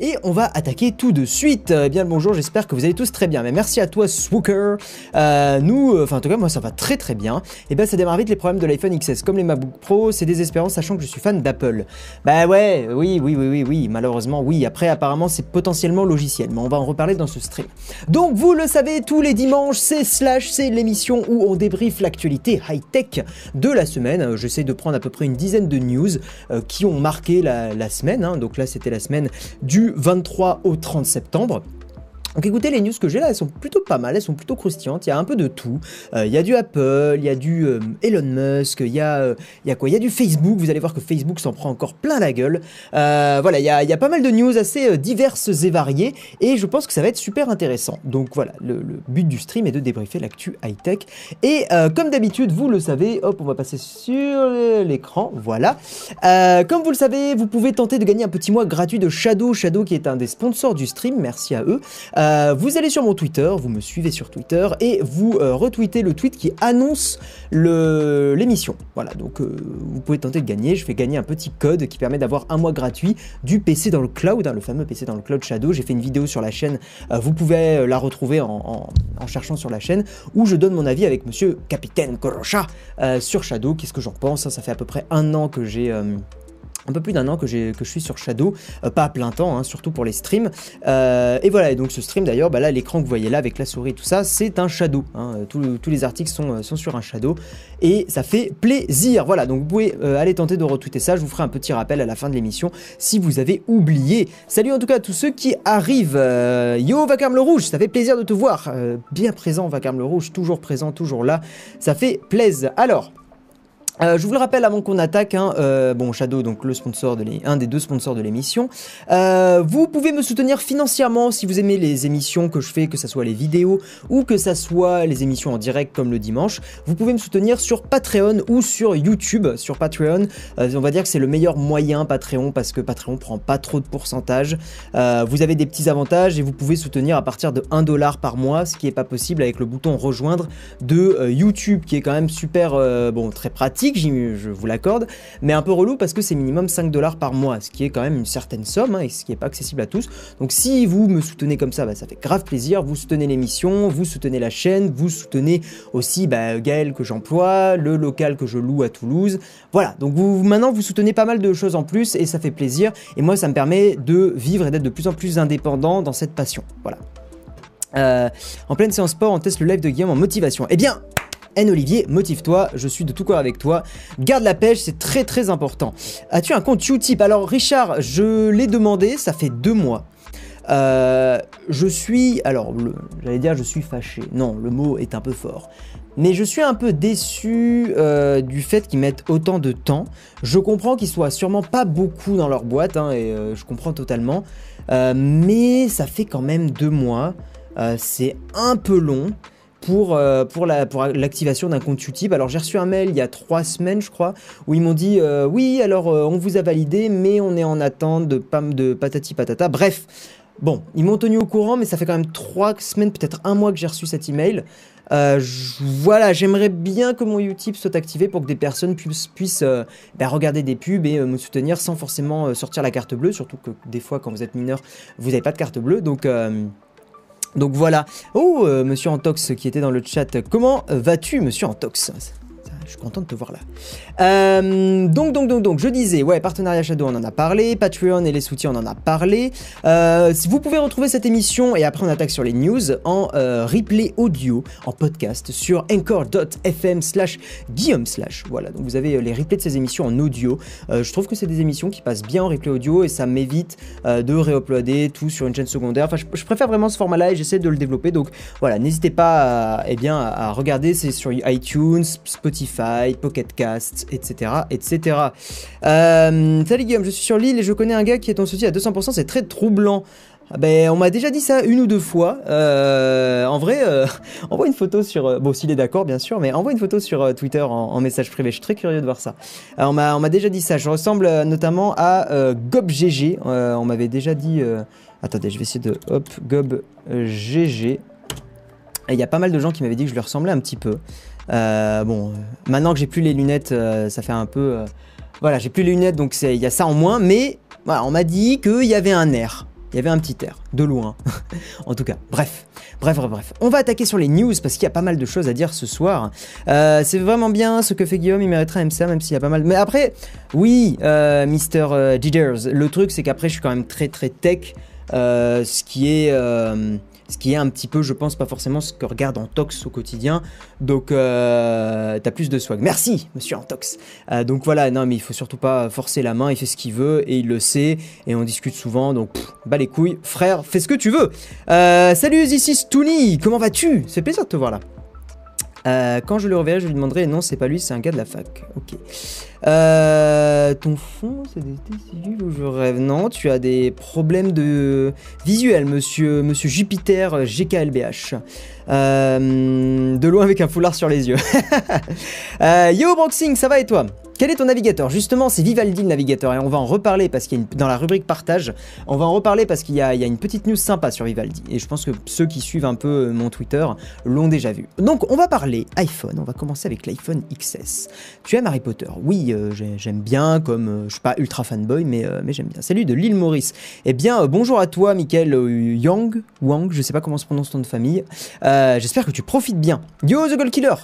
Et on va attaquer tout de suite. Eh bien le bonjour, j'espère que vous allez tous très bien. Mais merci à toi Swooker. Euh, nous, euh, enfin en tout cas moi ça va très très bien. Et ben ça démarre vite les problèmes de l'iPhone XS. Comme les MacBook Pro, c'est désespérant sachant que je suis fan d'Apple. Bah ouais, oui, oui, oui, oui, oui, malheureusement oui. Après apparemment c'est potentiellement logiciel, mais on va en reparler dans ce stream. Donc vous le savez, tous les dimanches c'est Slash, c'est l'émission où on débriefe l'actualité high-tech de la semaine. Euh, J'essaie de prendre à peu près une dizaine de news qui ont marqué la, la semaine. hein. Donc là c'était la semaine du 23 au 30 septembre. Donc écoutez, les news que j'ai là, elles sont plutôt pas mal, elles sont plutôt croustillantes, il y a un peu de tout. Euh, Il y a du Apple, il y a du euh, Elon Musk, il y, a, euh, il y a quoi? Il y a du Facebook, vous allez voir que Facebook s'en prend encore plein la gueule. Voilà, il y, a, pas mal de news assez diverses et variées, et je pense que ça va être super intéressant. Donc voilà, le, le but du stream est de débriefer l'actu high-tech. Et comme d'habitude, vous le savez, hop, on va passer sur l'écran, voilà. Comme vous le savez, vous pouvez tenter de gagner un petit mois gratuit de Shadow, Shadow qui est un des sponsors du stream, merci à eux. Euh, vous allez sur mon Twitter, vous me suivez sur Twitter et vous euh, retweetez le tweet qui annonce l'émission. Voilà, donc euh, vous pouvez tenter de gagner. Je fais gagner un petit code qui permet d'avoir un mois gratuit du PC dans le cloud, hein, le fameux PC dans le cloud Shadow. J'ai fait une vidéo sur la chaîne, vous pouvez la retrouver en, cherchant sur la chaîne, où je donne mon avis avec monsieur Capitaine Korocha sur Shadow. Qu'est-ce que j'en pense hein, Ça fait à peu près un an que j'ai. Un peu plus d'un an que, je suis sur Shadow, euh, pas à plein temps, hein, surtout pour les streams. Euh, et voilà, et donc ce stream d'ailleurs, bah là l'écran que vous voyez là avec la souris tout ça, c'est un Shadow. hein. Euh, Tous- les articles sont, sur un Shadow et ça fait plaisir. Voilà, donc vous pouvez aller tenter de retweeter ça. Je vous ferai un petit rappel à la fin de l'émission si vous avez oublié. Salut en tout cas à tous ceux qui arrivent. Yo Vacarme le Rouge, ça fait plaisir de te voir. Bien présent Vacarme le Rouge, toujours présent, toujours là. Ça fait plaisir. Alors. Euh, je vous le rappelle avant qu'on attaque, hein, euh, bon Shadow, donc le sponsor de un des deux sponsors de l'émission. Euh, vous pouvez me soutenir financièrement si vous aimez les émissions que je fais, que ce soit les vidéos ou que ça soit les émissions en direct comme le dimanche. Vous pouvez me soutenir sur Patreon ou sur YouTube. Sur Patreon, on va dire que c'est le meilleur moyen Patreon parce que Patreon prend pas trop de pourcentage. Vous avez des petits avantages et vous pouvez soutenir à partir de 1 dollar par mois, ce qui est pas possible avec le bouton rejoindre de YouTube qui est quand même super bon très pratique, j'y- je vous l'accorde, mais un peu relou parce que c'est minimum 5 dollars par mois, ce qui est quand même une certaine somme hein, et ce qui n'est pas accessible à tous. Donc si vous me soutenez comme ça, bah, ça fait grave plaisir. Vous soutenez l'émission, vous soutenez la chaîne, vous soutenez aussi bah, Gaël que j'emploie, le local que je loue à Toulouse. Voilà, donc vous maintenant vous soutenez pas mal de choses en plus et ça fait plaisir. Et moi ça me permet de vivre et d'être de plus en plus indépendant dans cette passion. Voilà. Euh, en pleine séance sport, on teste le live de Guillaume en motivation. Eh bien, N Olivier, motive-toi, je suis de tout cœur avec toi. Garde la pêche, c'est très très important. As-tu un compte Utip? Alors Richard, je l'ai demandé, ça fait deux mois. Euh, je suis, alors j'allais dire je suis fâché. Non, le mot est un peu fort. Mais je suis un peu déçu euh, du fait qu'ils mettent autant de temps. Je comprends qu'ils soient sûrement pas beaucoup dans leur boîte, hein, et euh, je comprends totalement. Mais ça fait quand même deux mois. C'est un peu long pour, euh, pour la- pour l'activation d'un compte Utip. Alors j'ai reçu un mail il y a trois semaines, je crois, où ils m'ont dit euh, oui, alors euh, on vous a validé, mais on est en attente de pam de patati patata. Bref, bon, ils m'ont tenu au courant, mais ça fait quand même trois semaines, peut-être un mois que j'ai reçu cet email. Voilà, j'aimerais bien que mon Utip soit activé pour que des personnes puissent, bah, regarder des pubs et me soutenir sans forcément sortir la carte bleue, surtout que des fois quand vous êtes mineur, vous n'avez pas de carte bleue, donc... donc voilà. Oh, euh, monsieur Antox qui était dans le chat. Comment vas-tu, monsieur Antox? Je suis content de te voir là. Euh, donc, donc, donc, donc, je disais, ouais, partenariat Shadow, on en a parlé. Patreon et les soutiens, on en a parlé. Euh, vous pouvez retrouver cette émission, et après on attaque sur les news, en euh, replay audio, en podcast, sur encore.fm slash guillaume slash. Voilà, donc vous avez les replays de ces émissions en audio. Je trouve que c'est des émissions qui passent bien en replay audio et ça m'évite de réuploader tout sur une chaîne secondaire. Enfin, je, je préfère vraiment ce format-là et j'essaie de le développer. Donc voilà, n'hésitez pas à, eh bien, à regarder, c'est sur iTunes, Spotify, Pocket Casts, etc. etc. Euh, salut Guillaume, je suis sur l'île et je connais un gars qui est en souci à 200%, c'est très troublant. Ah Ben, on m'a déjà dit ça une ou deux fois. Euh, en vrai, euh, envoie une photo sur. bon, s'il est d'accord, bien sûr, mais envoie une photo sur Twitter en, message privé. Je suis très curieux de voir ça. On m'a déjà dit ça. Je ressemble notamment à euh, GobGG. On m'avait déjà dit. Attendez, je vais essayer de. Hop, GobGG. Il y a pas mal de gens qui m'avaient dit que je lui ressemblais un petit peu. Euh, bon, maintenant que j'ai plus les lunettes, euh, ça fait un peu. euh, voilà, j'ai plus les lunettes, donc il y a ça en moins. Mais voilà, on m'a dit qu'il y avait un air. Il y avait un petit air, de loin. en tout cas, bref. Bref, bref, bref. On va attaquer sur les news parce qu'il y a pas mal de choses à dire ce soir. C'est vraiment bien ce que fait Guillaume, il mériterait un MCA même s'il y a pas mal. Mais après, oui, euh, Mr. Euh, le truc c'est qu'après je suis quand même très très tech, ce qui est ce qui est un petit peu, je pense, pas forcément ce que regarde Antox au quotidien. Donc, euh, t'as plus de swag. Merci, monsieur Antox. Euh, donc voilà, non, mais il faut surtout pas forcer la main. Il fait ce qu'il veut et il le sait. Et on discute souvent. Donc, bah les couilles, frère, fais ce que tu veux. Euh, salut, ici Stoonie. Comment vas-tu? C'est plaisir de te voir là. Euh, quand je le reverrai, je lui demanderai. Non, c'est pas lui, c'est un gars de la fac. Ok. Euh, ton fond, c'est des civils où je rêve Non, tu as des problèmes de visuel, monsieur, Jupiter GKLBH. Euh, de loin avec un foulard sur les yeux. yo, Boxing, ça va et toi? Quel est ton navigateur? Justement, c'est Vivaldi le navigateur et on va en reparler parce qu'il y a une, dans la rubrique partage, on va en reparler parce qu'il y, y, a une petite news sympa sur Vivaldi et je pense que ceux qui suivent un peu mon Twitter l'ont déjà vu. Donc, on va parler iPhone. On va commencer avec l'iPhone XS. Tu aimes Harry Potter? Oui, euh, j'aime bien. Comme euh, je suis pas ultra fanboy, mais euh, j'aime bien. Salut de l'île Maurice. Eh bien, bonjour à toi, Michael Yang Wang. Je sais pas comment se prononce ton nom de famille. J'espère que tu profites bien. Yo, The Gold Killer.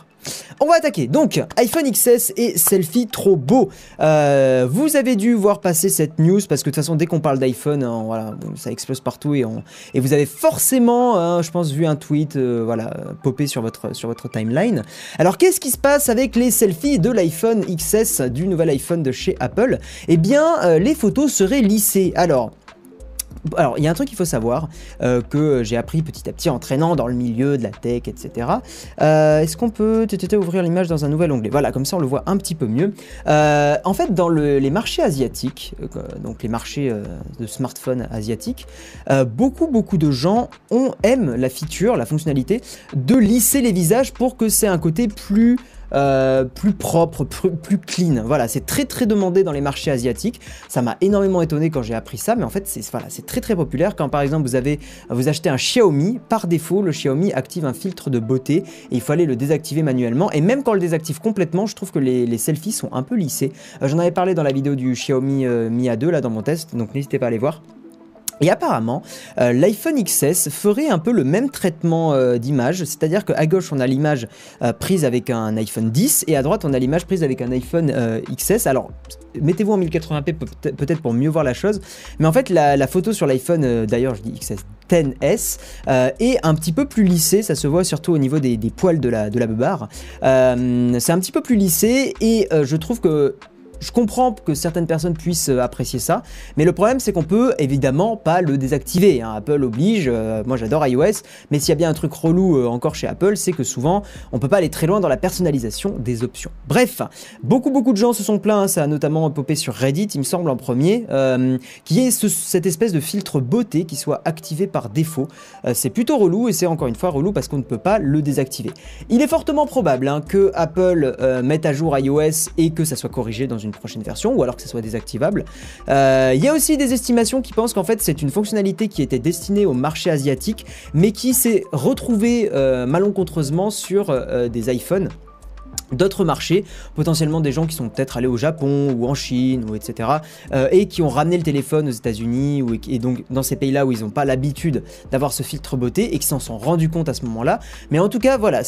On va attaquer. Donc, iPhone XS et selfie trop beau. Euh, vous avez dû voir passer cette news parce que de toute façon, dès qu'on parle d'iPhone, hein, voilà, ça explose partout et, vous avez forcément, hein, je pense, vu un tweet, euh, voilà, popper sur votre sur votre timeline. Alors, qu'est-ce qui se passe avec les selfies de l'iPhone XS, du nouvel iPhone de chez Apple? Eh bien, euh, les photos seraient lissées. Alors, alors, il y a un truc qu'il faut savoir, euh, que j'ai appris petit à petit en traînant dans le milieu de la tech, etc. Euh, est-ce qu'on peut ouvrir l'image dans un nouvel onglet? Voilà, comme ça on le voit un petit peu mieux. Euh, en fait, dans les marchés asiatiques, donc les marchés de smartphones asiatiques, beaucoup, beaucoup de gens ont, aiment la feature, la fonctionnalité de lisser les visages pour que c'est un côté plus... Euh, plus propre, plus, clean. Voilà, c'est très très demandé dans les marchés asiatiques. Ça m'a énormément étonné quand j'ai appris ça, mais en fait c'est voilà, très très populaire. Quand par exemple vous avez vous achetez un Xiaomi, par défaut le Xiaomi active un filtre de beauté et il aller le désactiver manuellement. Et même quand on le désactive complètement, je trouve que les, selfies sont un peu lissés. Euh, j'en avais parlé dans la vidéo du Xiaomi euh, Mi A2 là dans mon test, donc n'hésitez pas à aller voir. Et apparemment, euh, l'iPhone XS ferait un peu le même traitement euh, d'image, c'est-à-dire qu'à gauche on a l'image euh, prise avec un iPhone 10 et à droite on a l'image prise avec un iPhone XS. Alors mettez-vous en 1080p peut-être pour mieux voir la chose, mais en fait la, photo sur l'iPhone, d'ailleurs je dis XS 10S, est un petit peu plus lissée, ça se voit surtout au niveau des, poils de la, de la beubare. c'est un petit peu plus lissé et je trouve que je comprends que certaines personnes puissent euh, apprécier ça, mais le problème c'est qu'on peut évidemment pas le désactiver. Hein. Apple oblige, euh, moi j'adore iOS, mais s'il y a bien un truc relou euh, encore chez Apple, c'est que souvent on peut pas aller très loin dans la personnalisation des options. Bref, beaucoup beaucoup de gens se sont plaints, ça a notamment popé sur Reddit, il me semble en premier, qui est cette espèce de filtre beauté qui soit activé par défaut. c'est plutôt relou et c'est encore une fois relou parce qu'on ne peut pas le désactiver. Il est fortement probable hein, que Apple mette à jour iOS et que ça soit corrigé dans une prochaine version, ou alors que ça soit désactivable. Euh, il y a aussi des estimations qui pensent qu'en fait c'est une fonctionnalité qui était destinée au marché asiatique, mais qui s'est retrouvée euh, malencontreusement sur euh, des iPhones d'autres marchés, potentiellement des gens qui sont peut-être allés au Japon ou en Chine ou etc. et qui ont ramené le téléphone aux États-Unis et donc dans ces pays-là où ils n'ont pas l'habitude d'avoir ce filtre beauté et qui s'en sont rendus compte à ce moment-là. Mais en tout cas, voilà,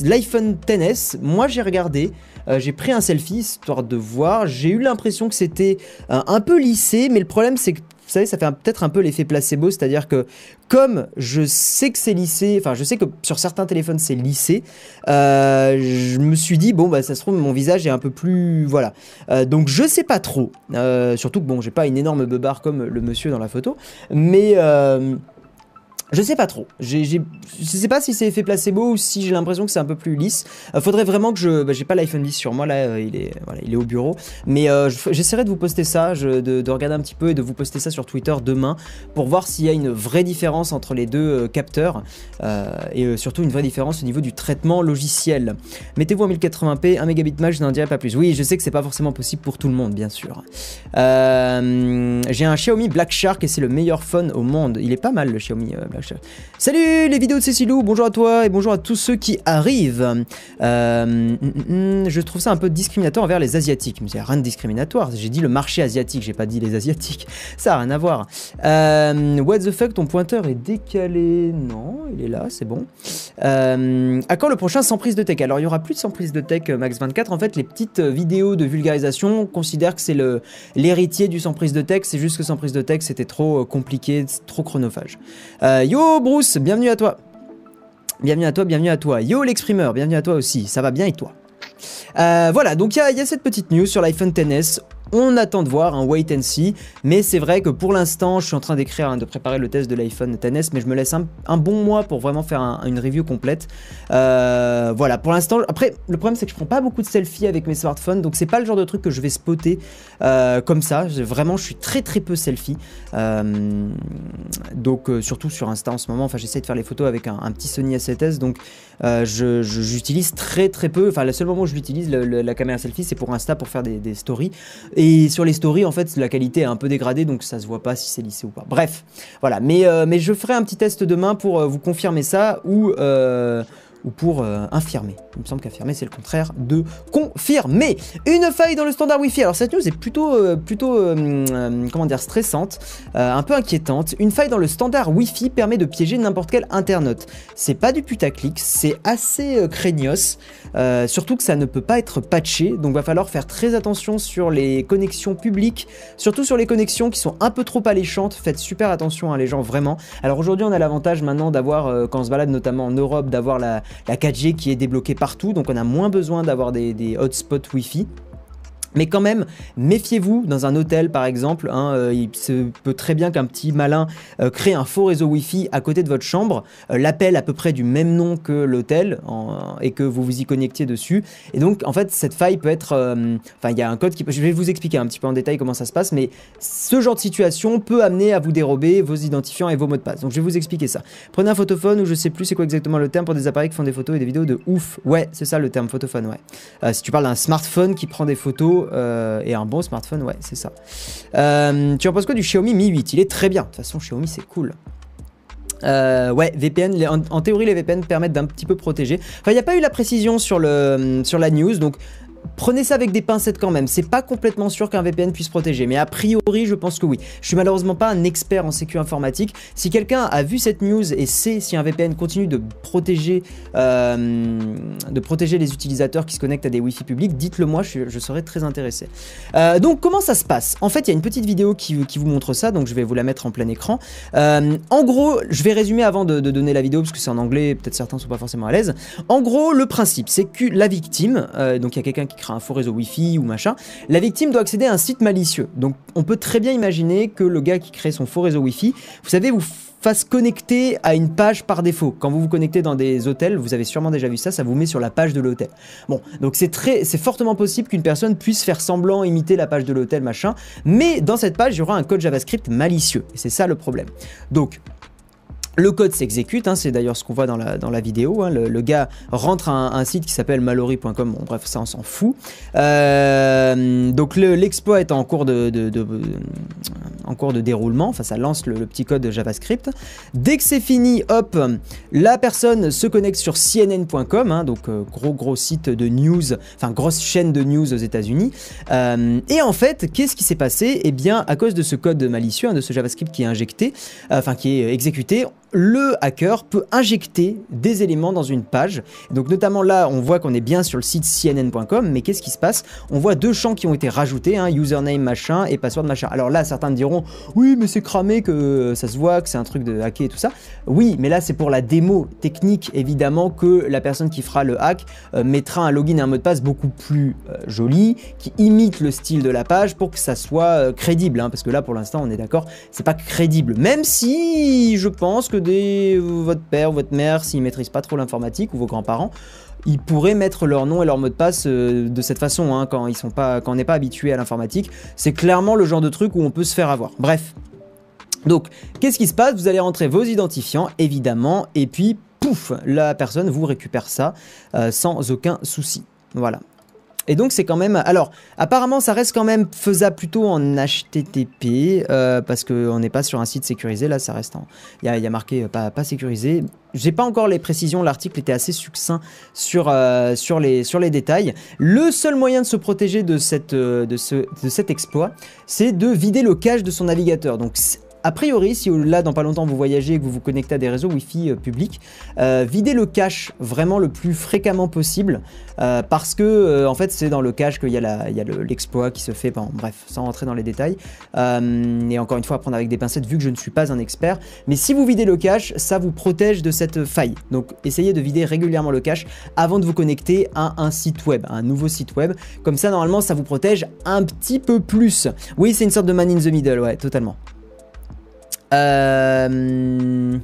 l'iPhone XS, moi j'ai regardé, euh, j'ai pris un selfie histoire de voir. J'ai eu l'impression que c'était euh, un peu lissé, mais le problème c'est que vous savez, ça fait peut-être un peu l'effet placebo, c'est-à-dire que comme je sais que c'est lissé, enfin je sais que sur certains téléphones c'est lissé, euh, je me suis dit bon bah ça se trouve mon visage est un peu plus voilà. donc je sais pas trop, surtout que bon j'ai pas une énorme beubare comme le monsieur dans la photo, mais je sais pas trop. je sais pas si c'est effet placebo ou si j'ai l'impression que c'est un peu plus lisse. Euh, faudrait vraiment que je. Bah, j'ai pas l'iPhone 10 sur moi là, euh, il, est, il est au bureau. Mais euh, j'essaierai de vous poster ça, de, regarder un petit peu et de vous poster ça sur Twitter demain pour voir s'il y a une vraie différence entre les deux capteurs et surtout une vraie différence au niveau du traitement logiciel. Mettez-vous en 1080p, 1 mégabit max, je n'en dirai pas plus. Oui, je sais que c'est pas forcément possible pour tout le monde, bien sûr. j'ai un Xiaomi Black Shark et c'est le meilleur phone au monde. Il est pas mal le Xiaomi Salut les vidéos de Cécilou, bonjour à toi et bonjour à tous ceux qui arrivent. Euh, mm, mm, je trouve ça un peu discriminatoire envers les Asiatiques. Mais il n'y a rien de discriminatoire, j'ai dit le marché asiatique, j'ai pas dit les Asiatiques. Ça n'a rien à voir. Euh, what the fuck, ton pointeur est décalé Non, il est là, c'est bon. Euh, à quand le prochain sans prise de tech? Alors il y aura plus de sans prise de tech Max 24. En fait, les petites vidéos de vulgarisation, on considère que c'est l'héritier du sans prise de tech. C'est juste que sans prise de tech, c'était trop compliqué, trop chronophage. Yo Bruce, bienvenue à toi. Bienvenue à toi, bienvenue à toi. Yo l'exprimeur, bienvenue à toi aussi. Ça va bien et toi? Euh, Voilà, donc il y, a cette petite news sur l'iPhone XS. On attend de voir un wait and see, mais c'est vrai que pour l'instant, je suis en train d'écrire, hein, de préparer le test de l'iPhone XS, mais je me laisse un, bon mois pour vraiment faire une review complète. Euh, voilà, pour l'instant, après, le problème c'est que je prends pas beaucoup de selfies avec mes smartphones, donc c'est pas le genre de truc que je vais spotter euh, comme ça. Vraiment, je suis très très peu selfie, euh, donc surtout sur Insta en ce moment. Enfin, j'essaie de faire les photos avec un, petit Sony A7S, donc j'utilise très très peu. Enfin, le seul moment où je l'utilise, la caméra selfie, c'est pour Insta pour faire des stories. Et sur les stories, en fait, la qualité est un peu dégradée, donc ça se voit pas si c'est lissé ou pas. Bref, voilà. Mais, euh, je ferai un petit test demain pour euh, vous confirmer ça ou euh, ou pour euh, infirmer. Il me semble qu'affirmer c'est le contraire de confirmer. Une faille dans le standard Wi-Fi. Alors cette news est plutôt, euh, plutôt euh, comment dire, stressante, un peu inquiétante. Une faille dans le standard Wi-Fi permet de piéger n'importe quel internaute. C'est pas du putaclic, c'est assez craignos, surtout que ça ne peut pas être patché, donc va falloir faire très attention sur les connexions publiques, surtout sur les connexions qui sont un peu trop alléchantes. Faites super attention à les gens vraiment. Alors aujourd'hui on a l'avantage maintenant d'avoir, quand on se balade notamment en Europe, d'avoir la, la 4G qui est débloquée partout, donc on a moins besoin d'avoir des, hotspots Wi-Fi. Mais quand même, méfiez-vous dans un hôtel par exemple. Hein, euh, il se peut très bien qu'un petit malin euh, crée un faux réseau Wi-Fi à côté de votre chambre, euh, l'appelle à peu près du même nom que l'hôtel et que vous vous y connectiez dessus. Et donc en fait, cette faille peut être. Enfin, il y a un code qui. Je vais vous expliquer un petit peu en détail comment ça se passe, mais ce genre de situation peut amener à vous dérober vos identifiants et vos mots de passe. Donc je vais vous expliquer ça. Prenez un photophone ou je sais plus c'est quoi exactement le terme pour des appareils qui font des photos et des vidéos de ouf. Ouais, c'est ça le terme photophone, ouais. si tu parles d'un smartphone qui prend des photos euh, et un bon smartphone, ouais, c'est ça. Euh, tu en penses quoi du Xiaomi Mi 8 Il est très bien. De toute façon, Xiaomi, c'est cool. Euh, ouais, VPN, en, théorie, les VPN permettent d'un petit peu protéger. Enfin, il n'y a pas eu la précision sur, le, sur la news, donc prenez ça avec des pincettes quand même. C'est pas complètement sûr qu'un VPN puisse protéger, mais a priori, je pense que oui. Je suis malheureusement pas un expert en sécurité informatique. Si quelqu'un a vu cette news et sait si un VPN continue de protéger, euh, de protéger les utilisateurs qui se connectent à des Wi-Fi publics, dites-le moi, je, serais très intéressé. Euh, donc, comment ça se passe? En fait, il y a une petite vidéo qui, vous montre ça, donc je vais vous la mettre en plein écran. Euh, en gros, je vais résumer avant de, donner la vidéo parce que c'est en anglais, peut-être certains sont pas forcément à l'aise. En gros, le principe, c'est que la victime, donc il y a quelqu'un qui un faux réseau Wi-Fi ou machin, la victime doit accéder à un site malicieux. Donc on peut très bien imaginer que le gars qui crée son faux réseau Wi-Fi, vous savez, vous fasse connecter à une page par défaut. Quand vous vous connectez dans des hôtels, vous avez sûrement déjà vu ça, ça vous met sur la page de l'hôtel. Bon, donc c'est très, c'est fortement possible qu'une personne puisse faire semblant imiter la page de l'hôtel, machin, mais dans cette page, il y aura un code JavaScript malicieux, et c'est ça le problème. Donc, le code s'exécute, hein, c'est d'ailleurs ce qu'on voit dans la, vidéo. Hein. le, gars rentre à un, site qui s'appelle mallory.com, bon bref, ça on s'en fout. Euh, donc l'exploit est en cours de, en cours de déroulement, enfin ça lance le, petit code de JavaScript. Dès que c'est fini, hop, la personne se connecte sur cnn.com, hein, donc euh, gros gros site de news, enfin grosse chaîne de news aux États-Unis. Euh, et en fait, qu'est-ce qui s'est passé? Eh bien, à cause de ce code malicieux, de ce JavaScript qui est injecté, enfin qui est exécuté, le hacker peut injecter des éléments dans une page. Donc notamment là, on voit qu'on est bien sur le site cnn.com, mais qu'est-ce qui se passe? On voit deux champs qui ont été rajoutés, hein, username machin et password machin. Alors là, certains diront, oui, mais c'est cramé que ça se voit, que c'est un truc de hacker et tout ça. Oui, mais là, c'est pour la démo technique, évidemment, que la personne qui fera le hack euh, mettra un login et un mot de passe beaucoup plus euh, joli, qui imite le style de la page pour que ça soit euh, crédible. Hein, parce que là, pour l'instant, on est d'accord, c'est pas crédible. Même si je pense que votre père votre mère, s'ils maîtrisent pas trop l'informatique, ou vos grands-parents, ils pourraient mettre leur nom et leur mot de passe euh, de cette façon hein, quand ils sont pas, quand on n'est pas habitué à l'informatique. C'est clairement le genre de truc où on peut se faire avoir. Bref. Donc, qu'est-ce qui se passe? Vous allez rentrer vos identifiants, évidemment, et puis pouf, la personne vous récupère ça euh, sans aucun souci. Voilà. Et donc c'est quand même... Alors, apparemment ça reste quand même faisable plutôt en HTTP, euh, parce qu'on n'est pas sur un site sécurisé, là ça reste en... Il y a, marqué euh, pas, pas sécurisé. J'ai pas encore les précisions, l'article était assez succinct sur, euh, sur, les, sur les détails. Le seul moyen de se protéger de, cette, de, ce, de cet exploit, c'est de vider le cache de son navigateur. Donc a priori, si là dans pas longtemps vous voyagez et que vous vous connectez à des réseaux Wi-Fi euh, publics, euh, videz le cache vraiment le plus fréquemment possible euh, parce que en fait c'est dans le cache qu'il y a l'exploit qui se fait. Bref, sans rentrer dans les détails. et encore une fois, à prendre avec des pincettes vu que je ne suis pas un expert. Mais si vous videz le cache, ça vous protège de cette faille. Donc essayez de vider régulièrement le cache avant de vous connecter à un site web, un nouveau site web. Comme ça, normalement, ça vous protège un petit peu plus. Oui, c'est une sorte de man in the middle, ouais, totalement. Euh...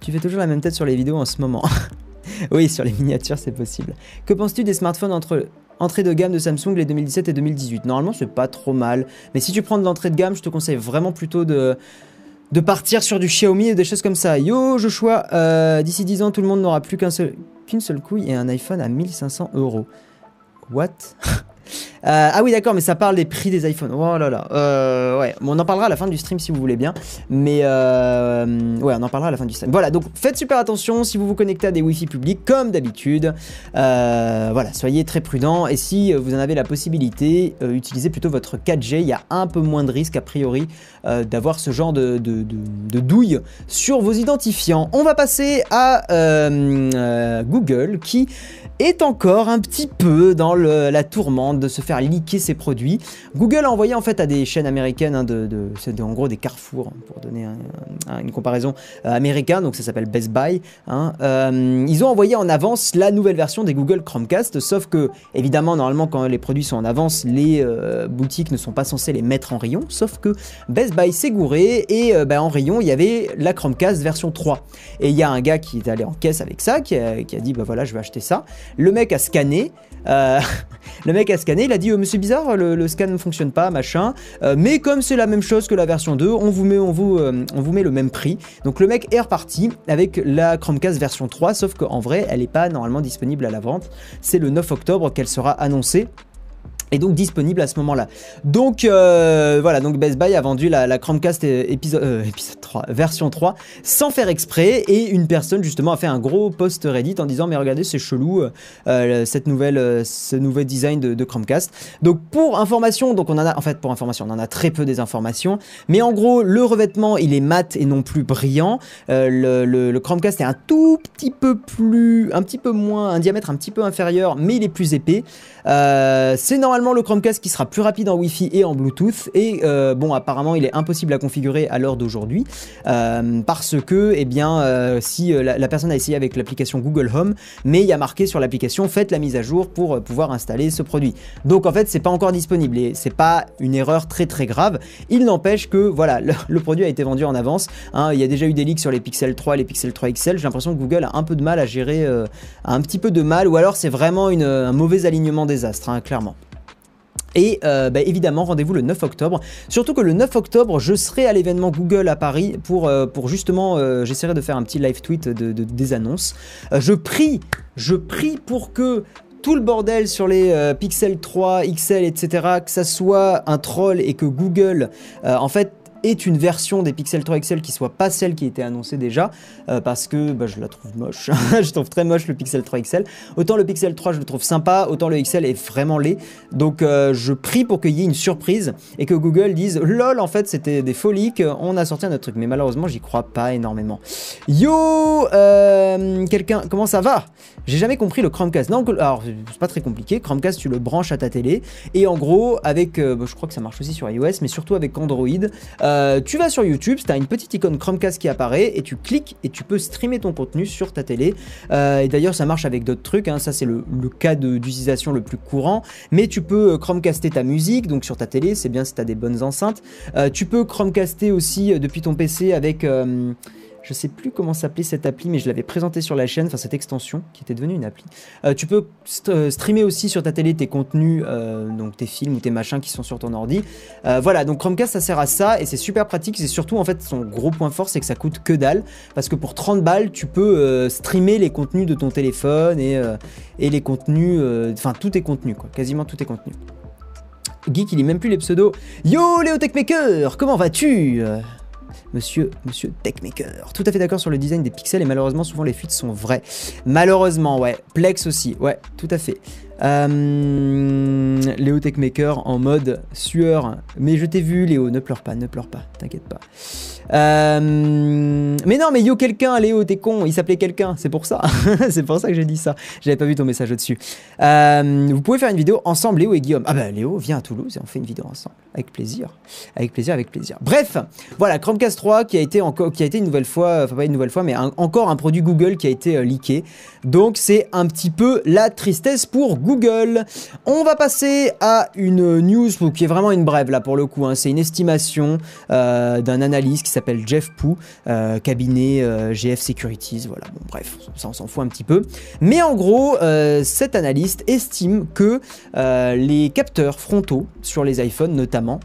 Tu fais toujours la même tête sur les vidéos en ce moment. oui, sur les miniatures, c'est possible. Que penses-tu des smartphones entre entrée de gamme de Samsung les 2017 et 2018 Normalement, c'est pas trop mal. Mais si tu prends de l'entrée de gamme, je te conseille vraiment plutôt de de partir sur du Xiaomi et des choses comme ça. Yo Joshua, euh, d'ici 10 ans, tout le monde n'aura plus qu'un seul, qu'une seule couille et un iPhone à 1500 euros. What? Euh, ah oui, d'accord, mais ça parle des prix des iPhones. Oh là là. Euh, ouais, on en parlera à la fin du stream si vous voulez bien. Mais euh, ouais, on en parlera à la fin du stream. Voilà, donc faites super attention si vous vous connectez à des Wi-Fi publics, comme d'habitude. voilà, soyez très prudents. Et si vous en avez la possibilité, utilisez plutôt votre 4G. Il y a un peu moins de risque, a priori, d'avoir ce genre de, de, douille sur vos identifiants. On va passer à Google qui est encore un petit peu dans la tourmente de se faire liquer ses produits. Google a envoyé en fait à des chaînes américaines, hein, de, de, en gros des carrefours, hein, pour donner une comparaison euh, américaine, donc ça s'appelle Best Buy. Hein. Euh, ils ont envoyé en avance la nouvelle version des Google Chromecast, sauf que évidemment normalement quand les produits sont en avance, les euh, boutiques ne sont pas censées les mettre en rayon, sauf que Best Buy s'est gouré et ben, en rayon il y avait la Chromecast version 3. Et il y a un gars qui est allé en caisse avec ça, qui a, qui a dit bah voilà je vais acheter ça. Le mec a scanné, le mec a scanné, il a dit oh, Monsieur Bizarre, le, scan ne fonctionne pas, machin. Euh, mais comme c'est la même chose que la version 2, on vous, met, euh, on vous met le même prix. Donc le mec est reparti avec la Chromecast version 3, sauf qu'en vrai, elle n'est pas normalement disponible à la vente. C'est le 9 octobre qu'elle sera annoncée est donc disponible à ce moment-là. Donc euh, voilà, donc Best Buy a vendu la, Chromecast euh, 3, version 3 sans faire exprès et une personne justement a fait un gros post Reddit en disant mais regardez c'est chelou euh, cette nouvelle, ce nouveau design de, Chromecast. Donc pour information, donc on en a en fait pour information on en a très peu des informations, mais en gros le revêtement il est mat et non plus brillant. Le, le, Chromecast est un tout petit peu plus, un petit peu moins, un diamètre un petit peu inférieur, mais il est plus épais. c'est le Chromecast qui sera plus rapide en Wi-Fi et en Bluetooth. Et euh, bon, apparemment, il est impossible à configurer à l'heure d'aujourd'hui euh, parce que, eh bien, euh, si la, personne a essayé avec l'application Google Home, mais il y a marqué sur l'application faites la mise à jour pour pouvoir installer ce produit. Donc en fait, c'est pas encore disponible et c'est pas une erreur très très grave. Il n'empêche que voilà, le, produit a été vendu en avance. Hein. il y a déjà eu des leaks sur les Pixel 3 et les Pixel 3 XL. J'ai l'impression que Google a un peu de mal à gérer, un petit peu de mal, ou alors c'est vraiment un mauvais alignement des astres, hein, clairement. Et euh, bah, évidemment, rendez-vous le 9 octobre. Surtout que le 9 octobre, je serai à l'événement Google à Paris pour, euh, justement, euh, j'essaierai de faire un petit live tweet de, des annonces. je prie, je prie pour que tout le bordel sur les Pixel 3, XL, etc., que ça soit un troll et que Google, en fait, est une version des Pixel 3 XL qui soit pas celle qui était annoncée déjà, euh, parce que bah, je la trouve moche. je trouve très moche le Pixel 3 XL. Autant le Pixel 3 je le trouve sympa, autant le XL est vraiment laid. Donc euh, je prie pour qu'il y ait une surprise et que Google dise lol en fait c'était des folies qu'on a sorti un autre truc. Mais malheureusement j'y crois pas énormément. Yo euh, Quelqu'un, comment ça va? J'ai jamais compris le Chromecast. Non, alors c'est pas très compliqué. Chromecast tu le branches à ta télé et en gros avec, bah, je crois que ça marche aussi sur iOS, mais surtout avec Android. Euh, tu vas sur YouTube, tu as une petite icône Chromecast qui apparaît et tu cliques et tu peux streamer ton contenu sur ta télé. Euh, et d'ailleurs, ça marche avec d'autres trucs, hein. ça c'est le, cas d'utilisation le plus courant. Mais tu peux euh, Chromecaster ta musique, donc sur ta télé, c'est bien si tu as des bonnes enceintes. tu peux Chromecaster aussi depuis ton PC avec Je sais plus comment s'appelait cette appli, mais je l'avais présenté sur la chaîne, enfin cette extension qui était devenue une appli. Euh, tu peux euh, streamer aussi sur ta télé tes contenus, euh, donc tes films ou tes machins qui sont sur ton ordi. voilà, donc Chromecast ça sert à ça et c'est super pratique. C'est surtout en fait son gros point fort, c'est que ça coûte que dalle parce que pour 30 balles, tu peux streamer les contenus de ton téléphone et, et les contenus, enfin tous tes contenus, quoi, quasiment tous tes contenus. Geek, il lit même plus les pseudos. Yo Léo Techmaker, comment vas-tu? Monsieur, monsieur Techmaker. Tout à fait d'accord sur le design des pixels et malheureusement souvent les fuites sont vraies. Malheureusement, ouais. Plex aussi, ouais, tout à fait. Euh, Léo Techmaker en mode sueur. Mais je t'ai vu Léo, ne pleure pas, ne pleure pas, t'inquiète pas. Euh, mais non, mais yo, quelqu'un, Léo, t'es con, il s'appelait quelqu'un, c'est pour ça. c'est pour ça que j'ai dit ça. J'avais pas vu ton message au-dessus. Euh, vous pouvez faire une vidéo ensemble, Léo et Guillaume. Ah bah, Léo, viens à Toulouse et on fait une vidéo ensemble. Avec plaisir. Avec plaisir, avec plaisir. Bref, voilà, Chromecast 3 qui a été, encore, qui a été une nouvelle fois, enfin pas une nouvelle fois, mais encore un produit Google qui a été euh, leaké. Donc c'est un petit peu la tristesse pour Google. On va passer à une news qui est vraiment une brève là pour le coup. Hein. C'est une estimation d'un analyste qui s'appelle Jeff Pou, euh, cabinet euh, GF Securities. Voilà, bon, bref, ça on s'en fout un petit peu. Mais en gros, euh, cet analyste estime que les capteurs frontaux sur les iPhones notamment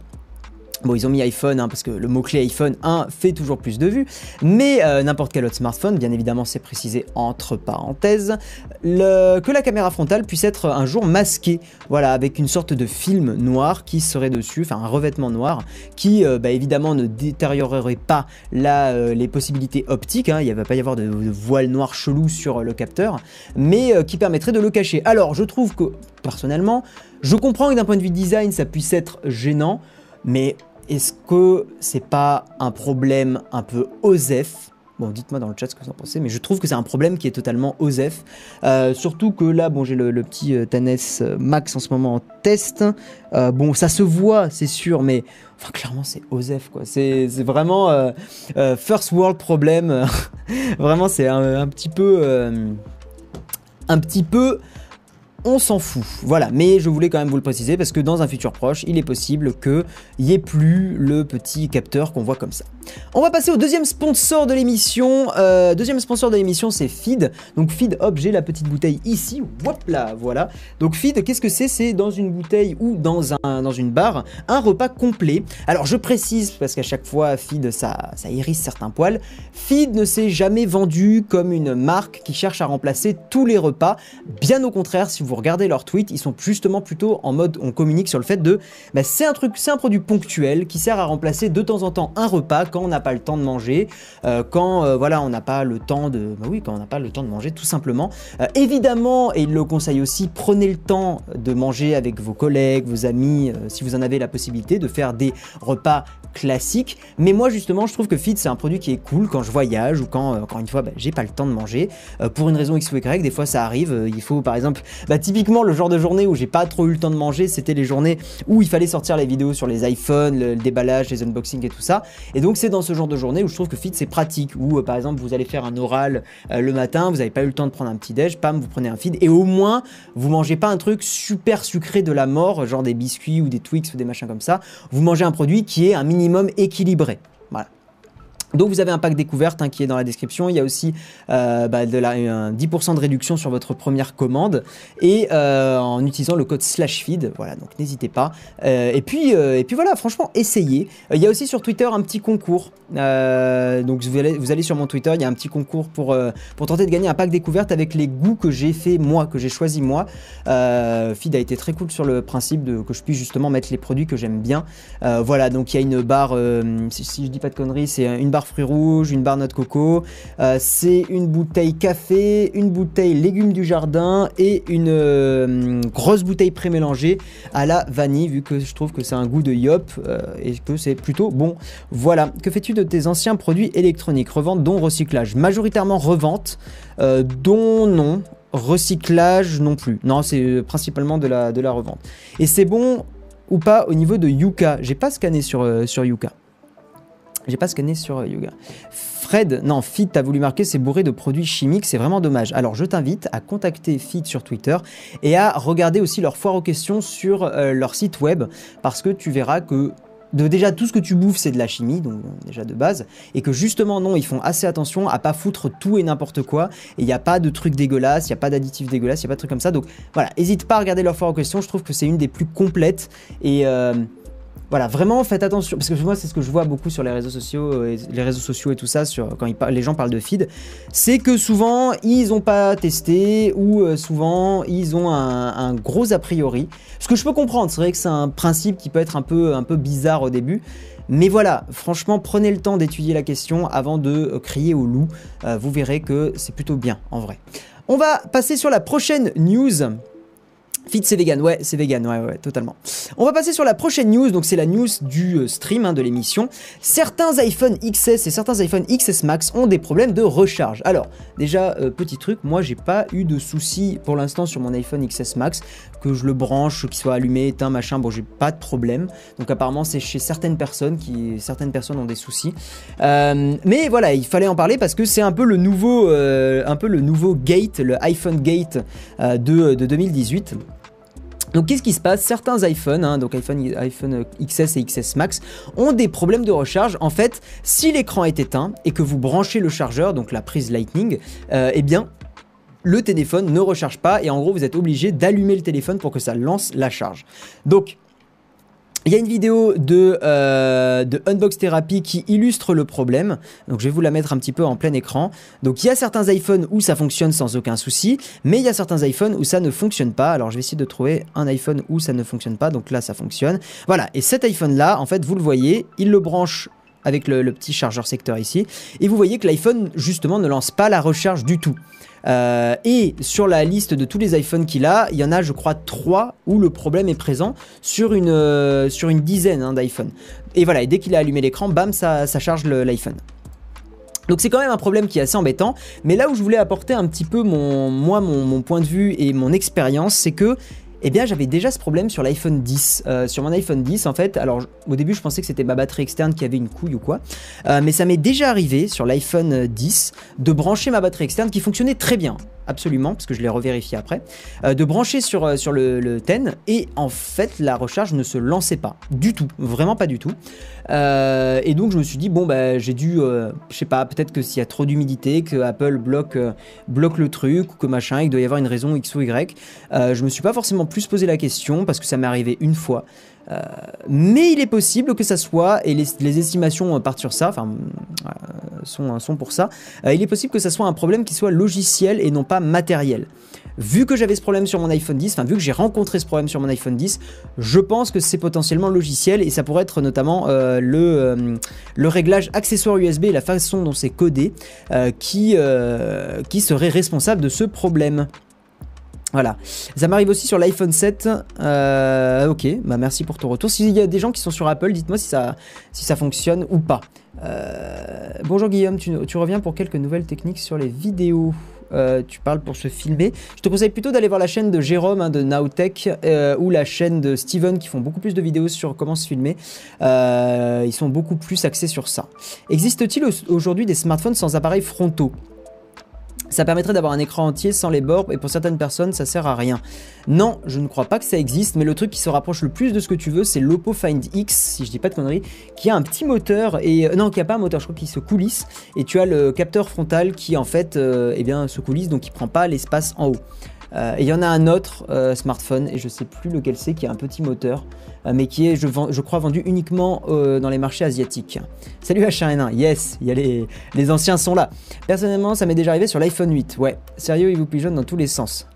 Bon, ils ont mis iPhone hein, parce que le mot-clé iPhone 1 fait toujours plus de vues, mais euh, n'importe quel autre smartphone, bien évidemment, c'est précisé entre parenthèses, que la caméra frontale puisse être un jour masquée, voilà, avec une sorte de film noir qui serait dessus, enfin un revêtement noir, qui euh, bah, évidemment ne détériorerait pas euh, les possibilités optiques, hein, il ne va pas y avoir de, voile noir chelou sur le capteur, mais qui permettrait de le cacher. Alors, je trouve que, personnellement, je comprends que d'un point de vue design, ça puisse être gênant, mais est-ce que c'est pas un problème un peu OSEF? Bon, dites-moi dans le chat ce que vous en pensez, mais je trouve que c'est un problème qui est totalement OSEF. Euh, surtout que là, bon, j'ai le, petit euh, Tanes euh, Max en ce moment en test. bon, ça se voit, c'est sûr, mais enfin, clairement, c'est OSEF, quoi. C'est vraiment first world problem. vraiment, c'est un, un, petit peu. un petit peu on s'en fout. Voilà, mais je voulais quand même vous le préciser parce que dans un futur proche, il est possible qu'il n'y ait plus le petit capteur qu'on voit comme ça. On va passer au deuxième sponsor de l'émission. Euh, deuxième sponsor de l'émission, c'est Feed. Donc Feed, hop, j'ai la petite bouteille ici. Hop là, voilà. Donc Feed, qu'est-ce que c'est? C'est dans une bouteille ou dans, un, dans une barre, un repas complet. Alors je précise, parce qu'à chaque fois, Feed, ça, ça hérisse certains poils. Feed ne s'est jamais vendu comme une marque qui cherche à remplacer tous les repas. Bien au contraire, si vous regardez leurs tweets, ils sont justement plutôt en mode on communique sur le fait de bah, c'est un truc, c'est un produit ponctuel qui sert à remplacer de temps en temps un repas quand on n'a pas le temps de manger, euh, quand euh, voilà on n'a pas le temps de, bah oui, quand on n'a pas le temps de manger tout simplement. Euh, évidemment, et il le conseille aussi, prenez le temps de manger avec vos collègues, vos amis, si vous en avez la possibilité, de faire des repas classiques. Mais moi justement, je trouve que Fit c'est un produit qui est cool quand je voyage ou quand encore une fois bah, j'ai pas le temps de manger pour une raison X ou Y. Des fois ça arrive, il faut par exemple typiquement le genre de journée où j'ai pas trop eu le temps de manger, c'était les journées où il fallait sortir les vidéos sur les iPhones, le, déballage, les unboxings et tout ça. Et donc c'est dans ce genre de journée où je trouve que Fit c'est pratique, où euh, par exemple vous allez faire un oral euh, le matin, vous n'avez pas eu le temps de prendre un petit déj, pam, vous prenez un feed et au moins vous mangez pas un truc super sucré de la mort, genre des biscuits ou des Twix ou des machins comme ça. Vous mangez un produit qui est un minimum équilibré. Donc vous avez un pack découverte hein, qui est dans la description. Il y a aussi euh, bah, de la, 10% de réduction sur votre première commande et euh, en utilisant le code SLASHFEED. Voilà, donc n'hésitez pas. Euh, et puis et puis voilà, franchement, essayez. il y a aussi sur Twitter un petit concours. donc vous allez, vous allez sur mon Twitter, il y a un petit concours pour pour tenter de gagner un pack découverte avec les goûts que j'ai fait moi, que j'ai choisi moi. Feed a été très cool sur le principe de que je puisse justement mettre les produits que j'aime bien. voilà, donc il y a une barre, si, si je dis pas de conneries, c'est une barre fruits rouges, une barre noix de coco. Euh, c'est une bouteille café, une bouteille légumes du jardin et une euh, grosse bouteille pré-mélangée à la vanille, vu que je trouve que c'est un goût de yop euh, et que c'est plutôt bon. Voilà. Que fais-tu de tes anciens produits électroniques? Revente, dont recyclage Majoritairement revente, dont non. Recyclage non plus. Non, c'est principalement de la, de la revente. Et c'est bon ou pas au niveau de Yuka? J'ai pas scanné sur, sur Yuka. J'ai pas scanné sur euh, Yoga. Fred, non, Fit, t'as voulu marquer, c'est bourré de produits chimiques, c'est vraiment dommage. Alors je t'invite à contacter Fit sur Twitter et à regarder aussi leur foire aux questions sur euh, leur site web parce que tu verras que déjà tout ce que tu bouffes c'est de la chimie, donc déjà de base, et que justement non, ils font assez attention à pas foutre tout et n'importe quoi, et il n'y a pas de trucs dégueulasses, il n'y a pas d'additifs dégueulasses, il n'y a pas de trucs comme ça, donc voilà, n'hésite pas à regarder leur foire en question, je trouve que c'est une des plus complètes, et... Euh, voilà, vraiment faites attention, parce que moi c'est ce que je vois beaucoup sur les réseaux sociaux, euh, les réseaux sociaux et tout ça, sur, quand les gens parlent de feed, c'est que souvent ils n'ont pas testé ou euh, souvent ils ont un, gros a priori. Ce que je peux comprendre, c'est vrai que c'est un principe qui peut être un peu, un peu bizarre au début, mais voilà, franchement, prenez le temps d'étudier la question avant de euh, crier au loup. vous verrez que c'est plutôt bien en vrai. On va passer sur la prochaine news. Fit c'est vegan, ouais c'est vegan, ouais ouais totalement. On va passer sur la prochaine news, donc c'est la news du euh, stream hein, de l'émission. Certains iPhone XS et certains iPhone XS Max ont des problèmes de recharge. Alors déjà euh, petit truc, moi j'ai pas eu de soucis pour l'instant sur mon iPhone XS Max, que je le branche, qu'il soit allumé, éteint, machin, bon j'ai pas de problème. Donc apparemment c'est chez certaines personnes qui certaines personnes ont des soucis. Euh, mais voilà, il fallait en parler parce que c'est un peu le nouveau un peu le nouveau gate, le iPhone Gate de, de 2018. Donc qu'est-ce qui se passe? Certains iPhones, hein, donc iPhone, iPhone XS et XS Max, ont des problèmes de recharge. En fait, si l'écran est éteint et que vous branchez le chargeur, donc la prise Lightning, euh, eh bien le téléphone ne recharge pas et en gros vous êtes obligé d'allumer le téléphone pour que ça lance la charge. Donc il y a une vidéo de, euh, de Unbox Therapy qui illustre le problème. Donc je vais vous la mettre un petit peu en plein écran. Donc il y a certains iPhones où ça fonctionne sans aucun souci, mais il y a certains iPhones où ça ne fonctionne pas. Alors je vais essayer de trouver un iPhone où ça ne fonctionne pas. Donc là ça fonctionne. Voilà, et cet iPhone là, en fait vous le voyez, il le branche avec le petit chargeur secteur ici. Et vous voyez que l'iPhone justement ne lance pas la recharge du tout. Euh, et sur la liste de tous les iPhones qu'il a, il y en a, je crois, trois où le problème est présent sur une, euh, dizaine hein, d'iPhones. Et voilà, et dès qu'il a allumé l'écran, bam, ça, charge l'iPhone. Donc c'est quand même un problème qui est assez embêtant, mais là où je voulais apporter un petit peu moi, mon point de vue et mon expérience, c'est que eh bien j'avais déjà ce problème sur l'iPhone 10. Euh, sur mon iPhone 10, en fait, alors au début je pensais que c'était ma batterie externe qui avait une couille ou quoi, euh, mais ça m'est déjà arrivé sur l'iPhone 10 de brancher ma batterie externe qui fonctionnait très bien absolument, parce que je l'ai revérifié après, euh, de brancher sur, euh, sur le, le, TEN, et en fait, la recharge ne se lançait pas, du tout, vraiment pas du tout. Euh, et donc, je me suis dit, bon, bah, j'ai dû, je sais pas, peut-être que s'il y a trop d'humidité, que Apple bloque, bloque le truc, ou que machin, il doit y avoir une raison X ou Y. je me suis pas forcément plus posé la question, parce que ça m'est arrivé une fois. Euh, mais il est possible que ça soit, et les, estimations partent sur ça, enfin, euh, sont, pour ça, euh, il est possible que ça soit un problème qui soit logiciel et non pas matériel. Vu que j'avais ce problème sur mon iPhone 10, enfin vu que j'ai rencontré ce problème sur mon iPhone 10, je pense que c'est potentiellement logiciel et ça pourrait être notamment le, le réglage accessoire USB et la façon dont c'est codé qui, qui serait responsable de ce problème. Voilà. Ça m'arrive aussi sur l'iPhone 7. Euh, ok, bah merci pour ton retour. S'il y a des gens qui sont sur Apple, dites-moi si ça, fonctionne ou pas. Euh, bonjour Guillaume, tu, reviens pour quelques nouvelles techniques sur les vidéos. Euh, tu parles pour se filmer. Je te conseille plutôt d'aller voir la chaîne de Jérôme hein, de Nowtech ou la chaîne de Steven qui font beaucoup plus de vidéos sur comment se filmer. ils sont beaucoup plus axés sur ça. Existe-t-il aujourd'hui des smartphones sans appareils frontaux? Ça permettrait d'avoir un écran entier sans les bords et pour certaines personnes ça sert à rien. Non, je ne crois pas que ça existe, mais le truc qui se rapproche le plus de ce que tu veux, c'est l'Oppo Find X, si je dis pas de conneries, qui a un petit moteur et euh, non, qui a pas un moteur, je crois qu'il se coulisse et tu as le capteur frontal qui en fait, euh, eh bien, se coulisse donc il prend pas l'espace en haut. Euh, et il y en a un autre smartphone, et je sais plus lequel c'est, qui a un petit moteur, mais qui est, je, crois, vendu uniquement dans les marchés asiatiques. Salut H1N1, yes, y a les anciens sont là. Personnellement, ça m'est déjà arrivé sur l'iPhone 8, ouais. Sérieux, il vous pigeonne dans tous les sens.